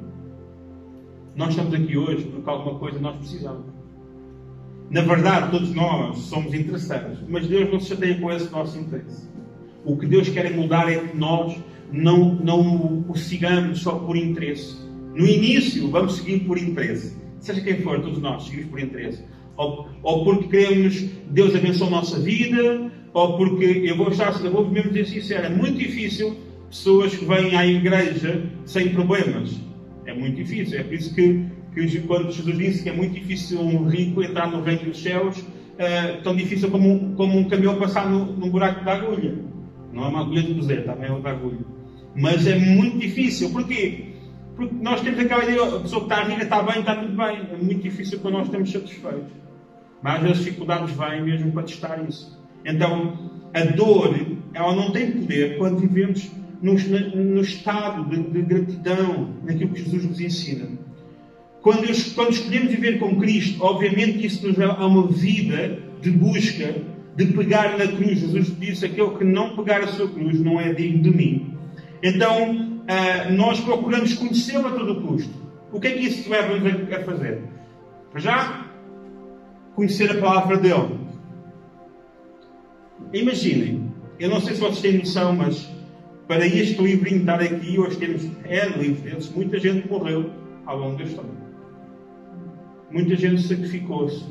[SPEAKER 1] Nós estamos aqui hoje porque alguma coisa nós precisamos. Na verdade, todos nós somos interessantes, mas Deus não se chateia com esse nosso interesse. O que Deus quer mudar é que nós não, não o sigamos só por interesse, No início, vamos seguir por interesse. Seja quem for, todos nós seguimos por interesse. Ou, ou porque queremos Deus abençoe a nossa vida, ou porque, eu vou, estar, eu vou mesmo dizer sincero, é muito difícil pessoas que vêm à igreja sem problemas. É muito difícil. É por isso que, que quando Jesus disse que é muito difícil um rico entrar no reino dos céus, uh, tão difícil como, como um caminhão passar no, num buraco de agulha. Não é uma agulha de cozer, também é outra agulha. Mas é muito difícil. Porquê? Porque nós temos aquela ideia, a pessoa que está rica está bem, está tudo bem. É muito difícil para nós estarmos satisfeitos. Mas as dificuldades vêm mesmo para testar isso. Então, a dor, ela não tem poder quando vivemos no, no estado de, de, gratidão, naquilo que Jesus nos ensina. Quando, quando escolhemos viver com Cristo, obviamente isso nos dá uma vida de busca, de pegar na cruz. Jesus disse: aquele que não pegar a sua cruz não é digno de mim. Então, uh, nós procuramos conhecê-lo a todo custo. O que é que isso leva-nos a, a fazer? Já, conhecer a palavra dele. Imaginem, eu não sei se vocês têm noção, mas para este livrinho estar aqui, hoje temos é livros muita gente morreu ao longo da história. Muita gente sacrificou-se.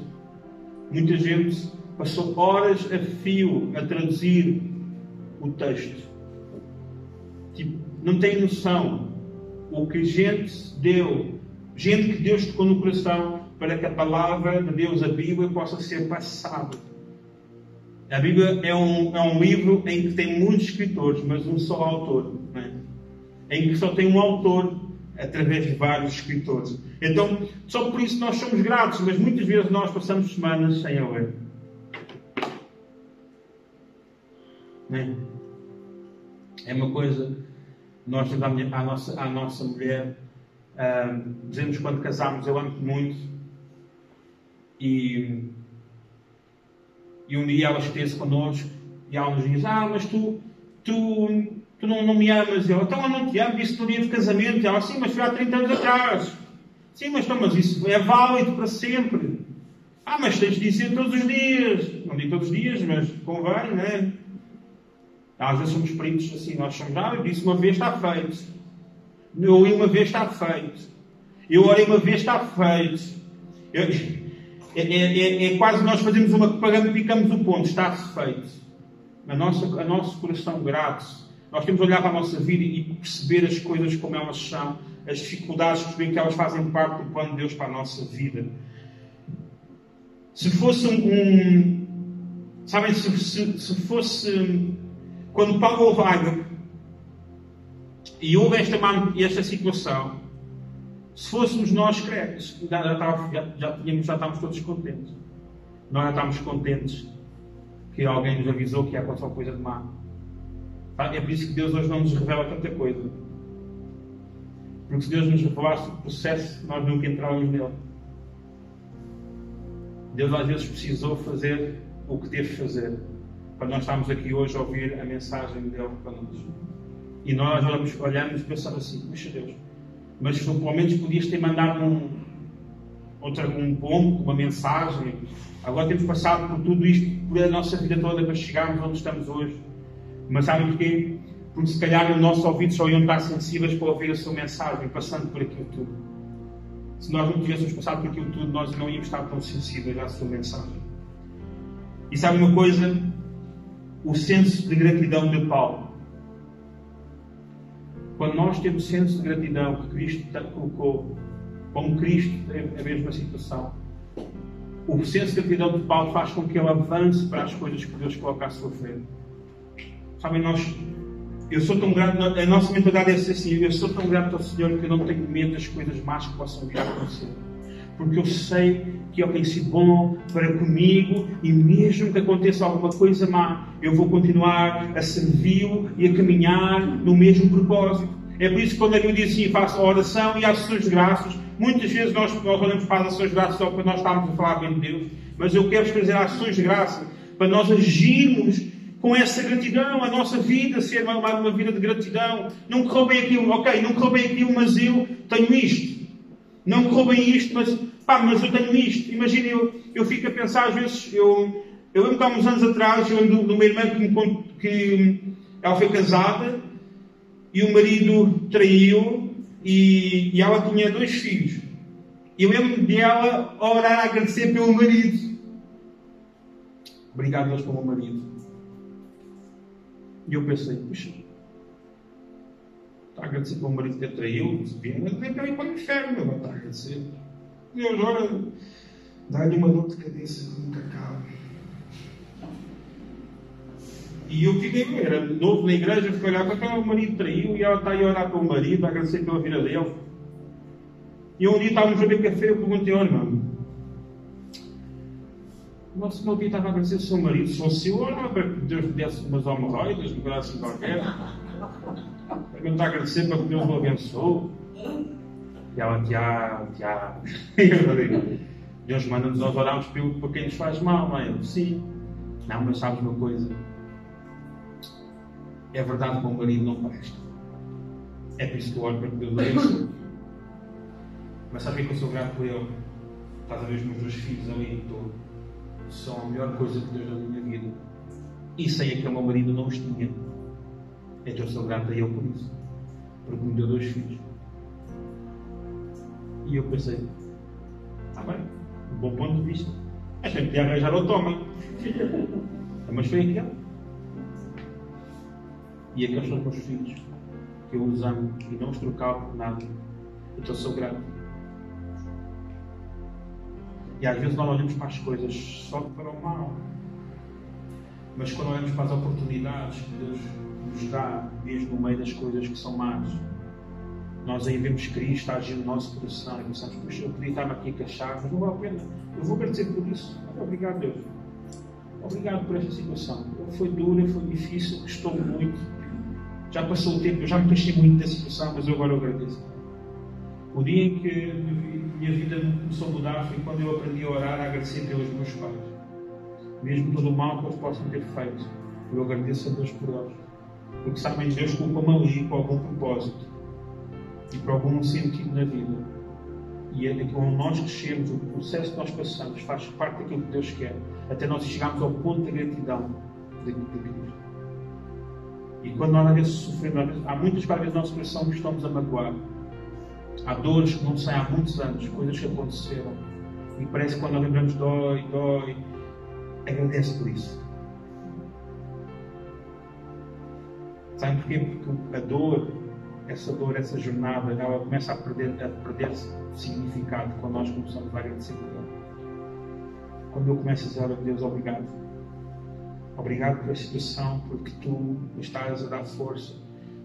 [SPEAKER 1] Muita gente passou horas a fio a traduzir o texto. Tipo, não tem noção o que gente deu, gente que Deus tocou no coração para que a palavra de Deus, a Bíblia, possa ser passada. A Bíblia é um, é um livro em que tem muitos escritores, mas um só autor. É? Em que só tem um autor através de vários escritores. Então, só por isso nós somos gratos, mas muitas vezes nós passamos semanas sem a ler. É? é uma coisa nós à, nossa, à nossa mulher, uh, dizemos quando casamos, eu amo-te muito, e, e um dia ela esquece connosco, e ela nos diz, ah, mas tu, tu, tu não, não me amas. E ela, então eu não te amo, disse no dia de casamento. E ela, sim, mas foi há 30 anos atrás. Sim, mas, então, mas isso é válido para sempre. Ah, mas tens de dizer todos os dias. Não digo todos os dias, mas convém, não é? Às vezes somos peritos assim, nós somos, ah, eu disse uma vez está feito. Eu ouvi uma vez está feito. Eu orei uma vez está feito. Eu, é, é, é, é, quase nós fazemos uma pagamos e picamos o ponto, está-se feito. A nossa, a nosso coração grato, nós temos de olhar para a nossa vida e perceber as coisas como elas são, as dificuldades, perceber que elas fazem parte do plano de Deus para a nossa vida. Se fosse um. sabem, se, se, se fosse quando Paulo houve água e houve esta, esta situação, se fôssemos nós crentes, já, já, já, tínhamos, já estávamos todos contentes. Nós já estávamos contentes que alguém nos avisou que ia acontecer uma coisa de má. É por isso que Deus hoje não nos revela tanta coisa. Porque se Deus nos revelasse o processo, nós nunca entrávamos nele. Deus às vezes precisou fazer o que teve fazer para nós estarmos aqui hoje a ouvir a mensagem dele para nós. E nós olhamos, olhamos e pensamos assim, puxa Deus, mas pelo menos podias ter mandado um, outra, um ponto, uma mensagem. Agora temos passado por tudo isto, por a nossa vida toda para chegarmos onde estamos hoje. Mas sabem porquê? Porque se calhar o nosso ouvido só iam estar sensíveis para ouvir a sua mensagem, passando por aquilo tudo. Se nós não tivéssemos passado por aquilo tudo, nós não íamos estar tão sensíveis à sua mensagem. E sabe uma coisa? o senso de gratidão de Paulo. Quando nós temos senso de gratidão que Cristo colocou, como Cristo teve a mesma situação, o senso de gratidão de Paulo faz com que ele avance para as coisas que Deus coloca à sua frente. Sabem, nós, eu sou tão grato, a nossa mentalidade é ser assim, eu sou tão grato ao Senhor que eu não tenho medo das coisas más que possam vir a acontecer porque eu sei que Ele tem sido bom para comigo e mesmo que aconteça alguma coisa má, eu vou continuar a servi-lo e a caminhar no mesmo propósito. É por isso que quando a Bíblia diz assim, faça a oração e as suas graças, muitas vezes nós, nós olhamos para as suas graças só para nós estarmos a falar bem de Deus, mas eu quero trazer as suas graças para nós agirmos com essa gratidão, a nossa vida ser uma, uma vida de gratidão. Não correu bem aquilo, ok, não correu bem aquilo, mas eu tenho isto. Não correu bem isto, mas pá, mas eu tenho isto. Imagina, eu, eu fico a pensar às vezes, eu, eu lembro que há uns anos atrás, eu lembro de uma irmã que, me, que ela foi casada e o marido traiu e, e ela tinha dois filhos. E eu lembro de ela orar a agradecer pelo marido. Obrigado, Deus, pelo marido. E eu pensei, puxa, está a agradecer pelo marido que a traiu, nem para ir para o inferno, meu, está a agradecer. Deus, ora, dá-lhe uma dor de cabeça que nunca acaba. E eu fiquei, era novo na igreja, olhar para cá, o marido traiu e ela está aí a orar pelo marido, a agradecer pela vida dele. E um dia estávamos a beber café, eu perguntei ao irmão, nosso meu dia estava a agradecer o seu marido, se fosse eu, orava para que Deus me desse umas hemorroidas, um braço qualquer. Para me está a agradecer para que Deus o abençoe. E ela, Tiago, Tiago. [laughs] Deus manda-nos nós orarmos por quem nos faz mal, não é? Eu, sim. Não, mas sabes uma coisa? É verdade que o meu marido não presta. É por isso que eu oro para Deus o abençoe. Mas sabe que eu sou grato por ele? Estás a ver os meus dois filhos ali torno são a melhor coisa que Deus deu na minha vida. E sei que o meu marido não os tinha. Então eu sou grato a ele por isso. Porque me deu dois filhos. E eu pensei, está bem, um bom ponto de vista. A gente podia arranjar outro homem. [laughs] Mas foi aquele. E aqueles são os meus filhos. Que eu os amo e não os trocava por nada. Então sou grato. E às vezes nós olhamos para as coisas só para o mal. Mas quando olhamos para as oportunidades que Deus nos dá, mesmo no meio das coisas que são más, nós aí vemos Cristo agir no nosso coração e pensamos, puxa, eu podia estar aqui a queixar, mas não vale a pena. Eu vou agradecer por isso. Obrigado, Deus. Obrigado por esta situação. Foi dura, foi difícil, custou muito. Já passou o tempo, eu já me queixei muito da situação, mas eu agora agradeço. O dia em que minha vida começou a mudar foi quando eu aprendi a orar, a agradecer pelos meus pais. Mesmo todo o mal que eles possam ter feito, eu agradeço a Deus por eles. Porque sabem, Deus colocou-me ali com algum propósito e por algum sentido na vida. E é quando nós crescemos, o processo que nós passamos faz parte daquilo que Deus quer, até nós chegarmos ao ponto da gratidão de, de Cristo. E quando nós às vezes sofremos, há muitas vezes no nosso coração que estamos a magoar. Há dores que não saem há muitos anos, coisas que aconteceram. E parece que quando nós lembramos, dói, dói. Agradece por isso. Sabe porquê? Porque a dor, essa dor, essa jornada, ela começa a perder, a perder significado quando nós começamos a agradecer por ela. Quando eu começo a dizer a Deus, obrigado. Obrigado pela situação, porque tu estás a dar força.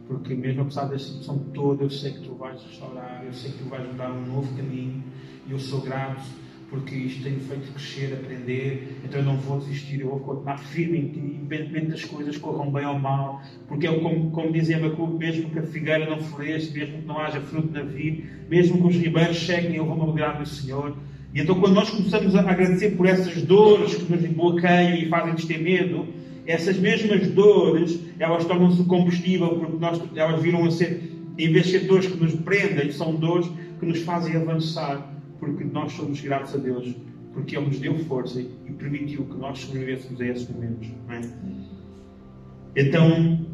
[SPEAKER 1] Porque mesmo apesar da situação toda, eu sei que tu vais restaurar, eu sei que tu vais me dar um novo caminho, e eu sou grato porque isto tem feito crescer, aprender, então eu não vou desistir, eu vou continuar firme em ti, independentemente das coisas corram bem ou mal, porque é como, como dizia Macu, mesmo que a figueira não floresça, mesmo que não haja fruto na vida, mesmo que os ribeiros cheguem, eu vou me alegrar no Senhor. E então quando nós começamos a agradecer por essas dores que nos bloqueiam e fazem-nos ter medo, essas mesmas dores, elas tornam-se combustível, porque nós, elas viram a ser, em vez de ser dores que nos prendem, são dores que nos fazem avançar, porque nós somos gratos a Deus, porque Ele nos deu força e permitiu que nós sobrevivêssemos a esses momentos. É? Então,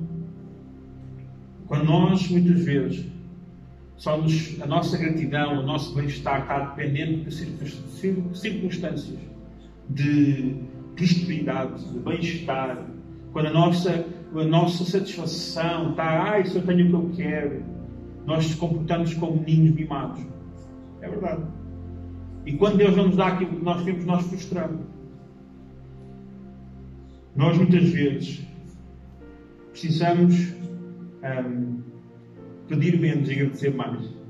[SPEAKER 1] quando nós, muitas vezes, somos, a nossa gratidão, o nosso bem-estar está dependente de circunstâncias, de prosperidade, de bem-estar, quando a nossa, a nossa satisfação está, ah, isso eu tenho o que eu quero, nós nos comportamos como meninos mimados. É verdade. E quando Deus não nos dá aquilo que nós temos, nós frustramos. Nós muitas vezes precisamos um, pedir menos e agradecer mais.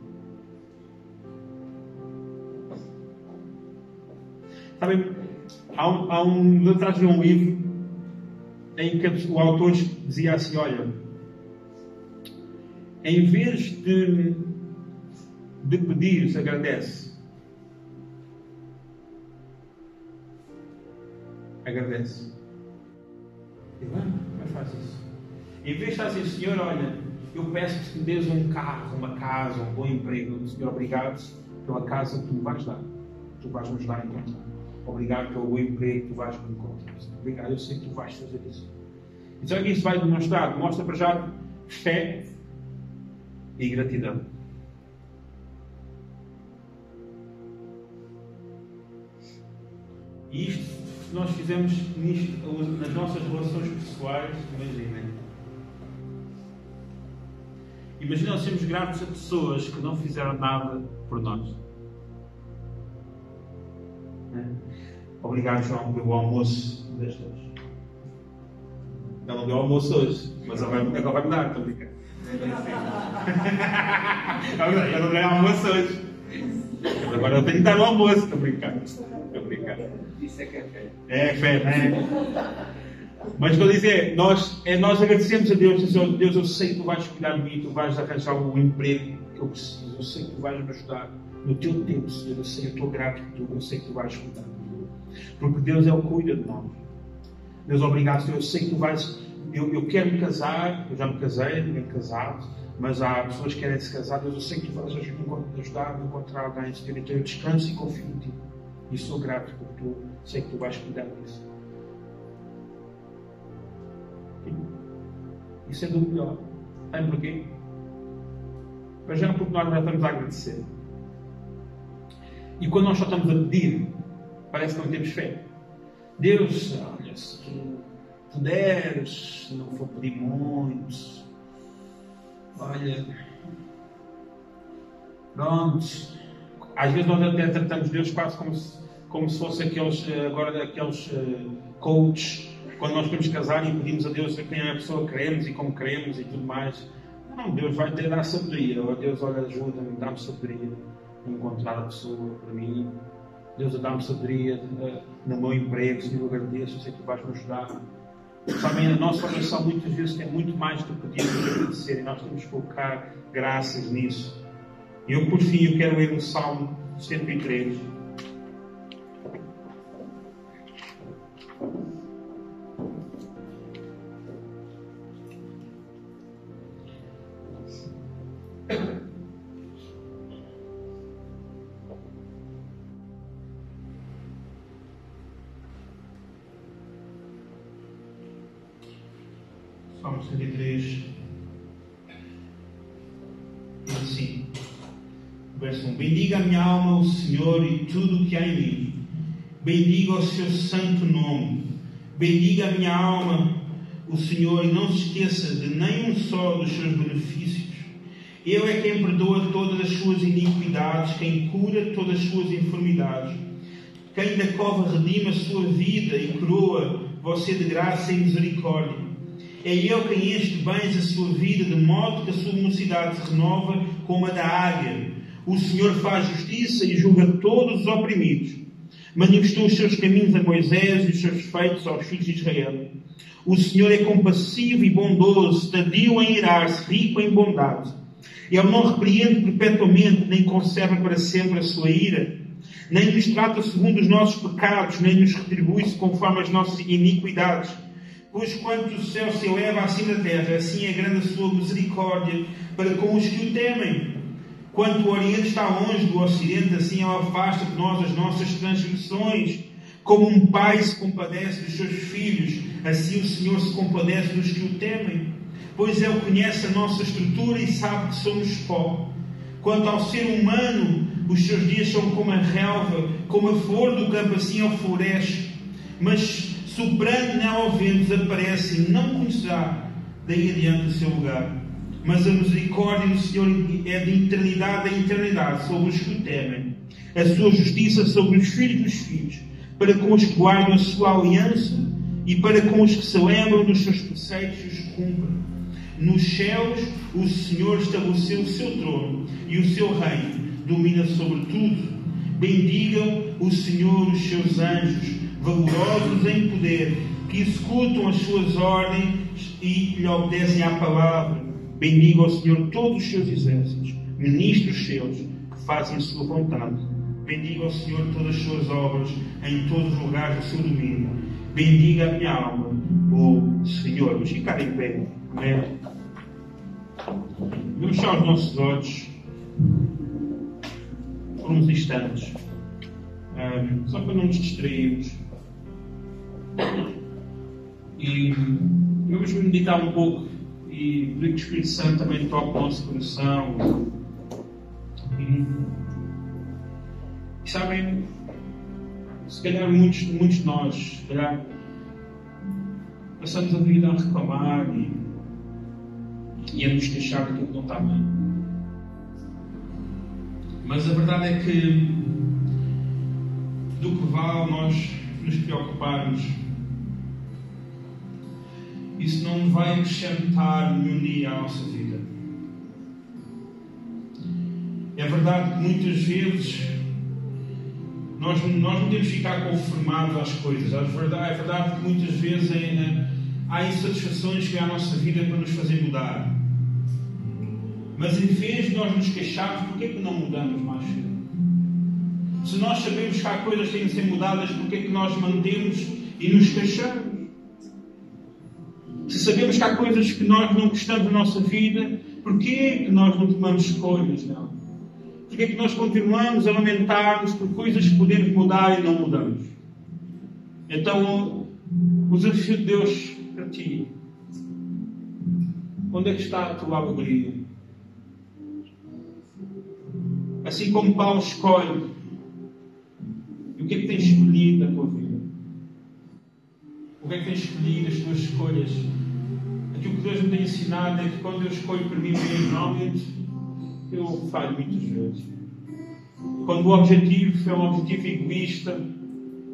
[SPEAKER 1] Sabem, há um, há um atrás de um livro em que o autor dizia assim: Olha, em vez de, de pedir, agradece. Agradece. E ah, como é que faz isso? Em vez de fazer assim, Senhor, olha, eu peço-te que me dês é um carro, uma casa, um bom emprego. Senhor, obrigado pela casa que tu me vais dar. Tu vais me ajudar a encontrar. Obrigado pelo bom emprego que tu vais me encontrar. Obrigado, eu sei que tu vais fazer isso. Então o que isso vai demonstrar? Mostra para já fé e gratidão. E isto nós fizemos nisto, nas nossas relações pessoais, imaginem. Imagina nós sermos gratos a pessoas que não fizeram nada por nós. É? Obrigado, João, pelo almoço desta vez. Ela não deu almoço hoje, mas ela vai, ela vai me dar, estou a brincar. ela não deu almoço hoje. Agora eu tenho que dar o almoço, estou a brincar. Estou a brincar.
[SPEAKER 2] Isso é que é fé.
[SPEAKER 1] É fé, né? Mas estou a dizer, nós, é, nós agradecemos a Deus, dizemos, Deus, eu sei que tu vais cuidar de mim, tu vais arranjar o emprego que eu preciso, eu sei que tu vais me ajudar no teu tempo, Senhor, eu sei, eu estou grato por eu sei que tu vais cuidar de mim. Porque Deus é o cuida de nós. Deus, obrigado, Senhor, eu sei que tu vais, eu, eu quero me casar, eu já me casei, me casado, mas há pessoas que querem se casar, Deus, eu sei que tu vais ajudar a encontrar alguém, Senhor, então eu descanso e confio em ti. E sou grato porque tu sei que tu vais cuidar disso. Isso é do melhor. Sabe porquê? Já porque nós não estamos a agradecer. E quando nós só estamos a pedir, parece que não temos fé. Deus, olha, se tu puderes, se não for pedir muito, olha, pronto. Às vezes nós até tratamos Deus quase como se, como se fosse aqueles, agora, aqueles uh, coaches quando nós queremos casar e pedimos a Deus a quem é a pessoa que queremos e como queremos e tudo mais, não, Deus vai ter dar sabedoria. Ou Deus, olha, ajuda-me, dá-me sabedoria a encontrar a pessoa para mim. Deus, dá-me sabedoria uh, no meu emprego, Senhor, eu agradeço, eu sei que tu vais me ajudar. Sabem, a nossa oração muitas vezes tem muito mais do que pedir que agradecer e nós temos que colocar graças nisso. E eu, por fim, eu quero ler o Salmo 103. Salmo 103 diz assim, verso 1: Bendiga a minha alma o Senhor e tudo o que há em mim, bendiga o seu santo nome, bendiga a minha alma o Senhor e não se esqueça de nenhum só dos seus benefícios. Ele é quem perdoa todas as suas iniquidades, quem cura todas as suas enfermidades, quem da cova redime a sua vida e coroa você de graça e misericórdia. É Ele quem enche de bens a sua vida, de modo que a sua mocidade se renova como a da águia. O Senhor faz justiça e julga todos os oprimidos. Manifestou os seus caminhos a Moisés e os seus feitos aos filhos de Israel. O Senhor é compassivo e bondoso, tardio em irar-se, rico em bondade. Ele não repreende perpetuamente, nem conserva para sempre a sua ira, nem nos trata segundo os nossos pecados, nem nos retribui conforme as nossas iniquidades. Pois quanto o céu se eleva acima da terra, assim é grande a sua misericórdia para com os que o temem. Quanto o Oriente está longe do Ocidente, assim ele afasta de nós as nossas transgressões. Como um pai se compadece dos seus filhos, assim o Senhor se compadece dos que o temem. Pois Ele conhece a nossa estrutura e sabe que somos pó. Quanto ao ser humano, os seus dias são como a relva, como a flor do campo, assim ele floresce. Mas soprando nela ao vento, desaparece e não conhecerá daí adiante o seu lugar. Mas a misericórdia do Senhor é de eternidade a eternidade sobre os que o temem. A sua justiça sobre os filhos dos filhos, para com os que guardam a sua aliança e para com os que se lembram dos seus preceitos e os cumprem. Nos céus, o Senhor estabeleceu o seu trono e o seu reino domina sobre tudo. Bendigam o Senhor os seus anjos, valorosos em poder, que executam as suas ordens e lhe obedecem à palavra. Bendiga o Senhor todos os seus exércitos, ministros seus, que fazem a sua vontade. Bendiga o Senhor todas as suas obras, em todos os lugares do seu domínio. Bendiga a minha alma, o Senhor. Vamos ficar em pé. Amém. Vamos fechar os nossos olhos por uns instantes, um, só para não nos distrairmos. E vamos meditar um pouco e pedir que o Espírito Santo também toque o nosso coração. E, e sabem, Se calhar muitos, muitos de nós, se calhar, passamos a vida a reclamar e, e a nos queixar daquilo que não está bem. Mas a verdade é que do que vale nós nos preocuparmos, isso não vai acrescentar dia à nossa vida. É verdade que muitas vezes nós, nós não temos que ficar conformados às coisas. É verdade, é verdade que muitas vezes é, é, há insatisfações que há na nossa vida para nos fazer mudar. Mas em vez de nós nos queixarmos, porquê que não mudamos mais? Se nós sabemos que há coisas que têm de ser mudadas, porquê que nós mantemos e nos queixamos? Se sabemos que há coisas que nós não gostamos na nossa vida, porquê que nós não tomamos escolhas? Não. Porquê que nós continuamos a lamentar-nos por coisas que podemos mudar e não mudamos? Então, o desafio de Deus para ti, onde é que está a tua alegria? Assim como Paulo escolhe, e o que é que tens escolhido na tua vida? O que é que tens escolhido as tuas escolhas? Aquilo que Deus me tem ensinado é que quando eu escolho por mim mesmo, normalmente eu falho muitas vezes. Quando o objetivo é um objetivo egoísta,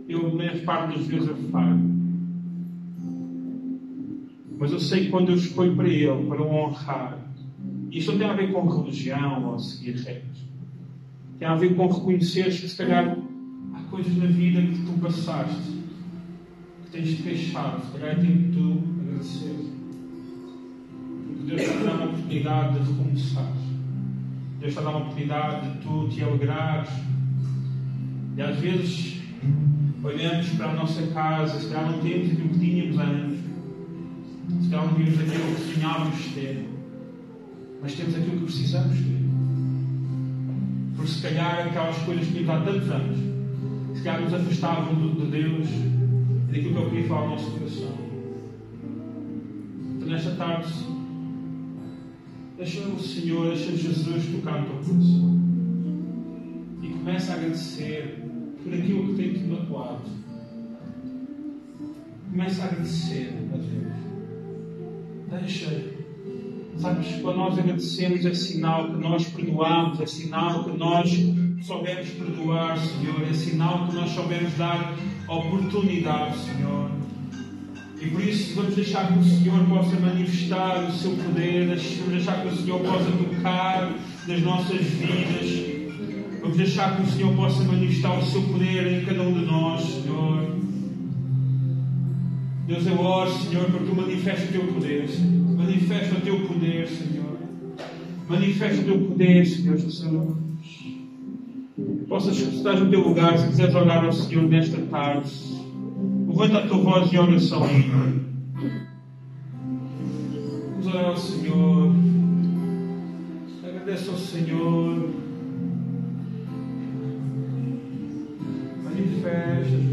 [SPEAKER 1] eu, na parte das vezes, eu falho. Mas eu sei que quando eu escolho para Ele, para o honrar, isto não tem a ver com religião ou seguir regras. Tem a ver com reconhecer que, se calhar, há coisas na vida que tu passaste, que tens de queixar, se calhar é tempo de tu agradecer. Deus te dá uma oportunidade de recomeçar. Deus te dá uma oportunidade de tu te alegrares. E às vezes olhamos para a nossa casa, se calhar não temos aquilo que tínhamos antes, se calhar não temos aquilo que sonhávamos ter, mas temos aquilo que precisamos ter. Porque se calhar aquelas coisas que tínhamos há tantos anos, se calhar nos afastavam de Deus e daquilo que eu queria falar no nosso coração. Então nesta tarde, deixa o Senhor, deixa Jesus tocar no teu coração. E começa a agradecer por aquilo que tem te magoado. Começa a agradecer a Deus. Deixa. Sabes, quando nós agradecemos é sinal que nós perdoamos, é sinal que nós soubemos perdoar, Senhor, é sinal que nós soubemos dar oportunidade, Senhor. E por isso vamos deixar que o Senhor possa manifestar o seu poder, vamos deixar que o Senhor possa tocar nas nossas vidas, vamos deixar que o Senhor possa manifestar o seu poder em cada um de nós, Senhor. Deus, eu oro, Senhor, para que tu manifestes o teu poder, Senhor. Manifesta o teu poder, Senhor. Manifesta o teu poder, Senhor Jesus. Possas, estás no teu lugar, se quiseres orar ao Senhor nesta tarde, levanta a tua voz em oração. Vamos orar ao Senhor. Agradece ao Senhor. Manifesta,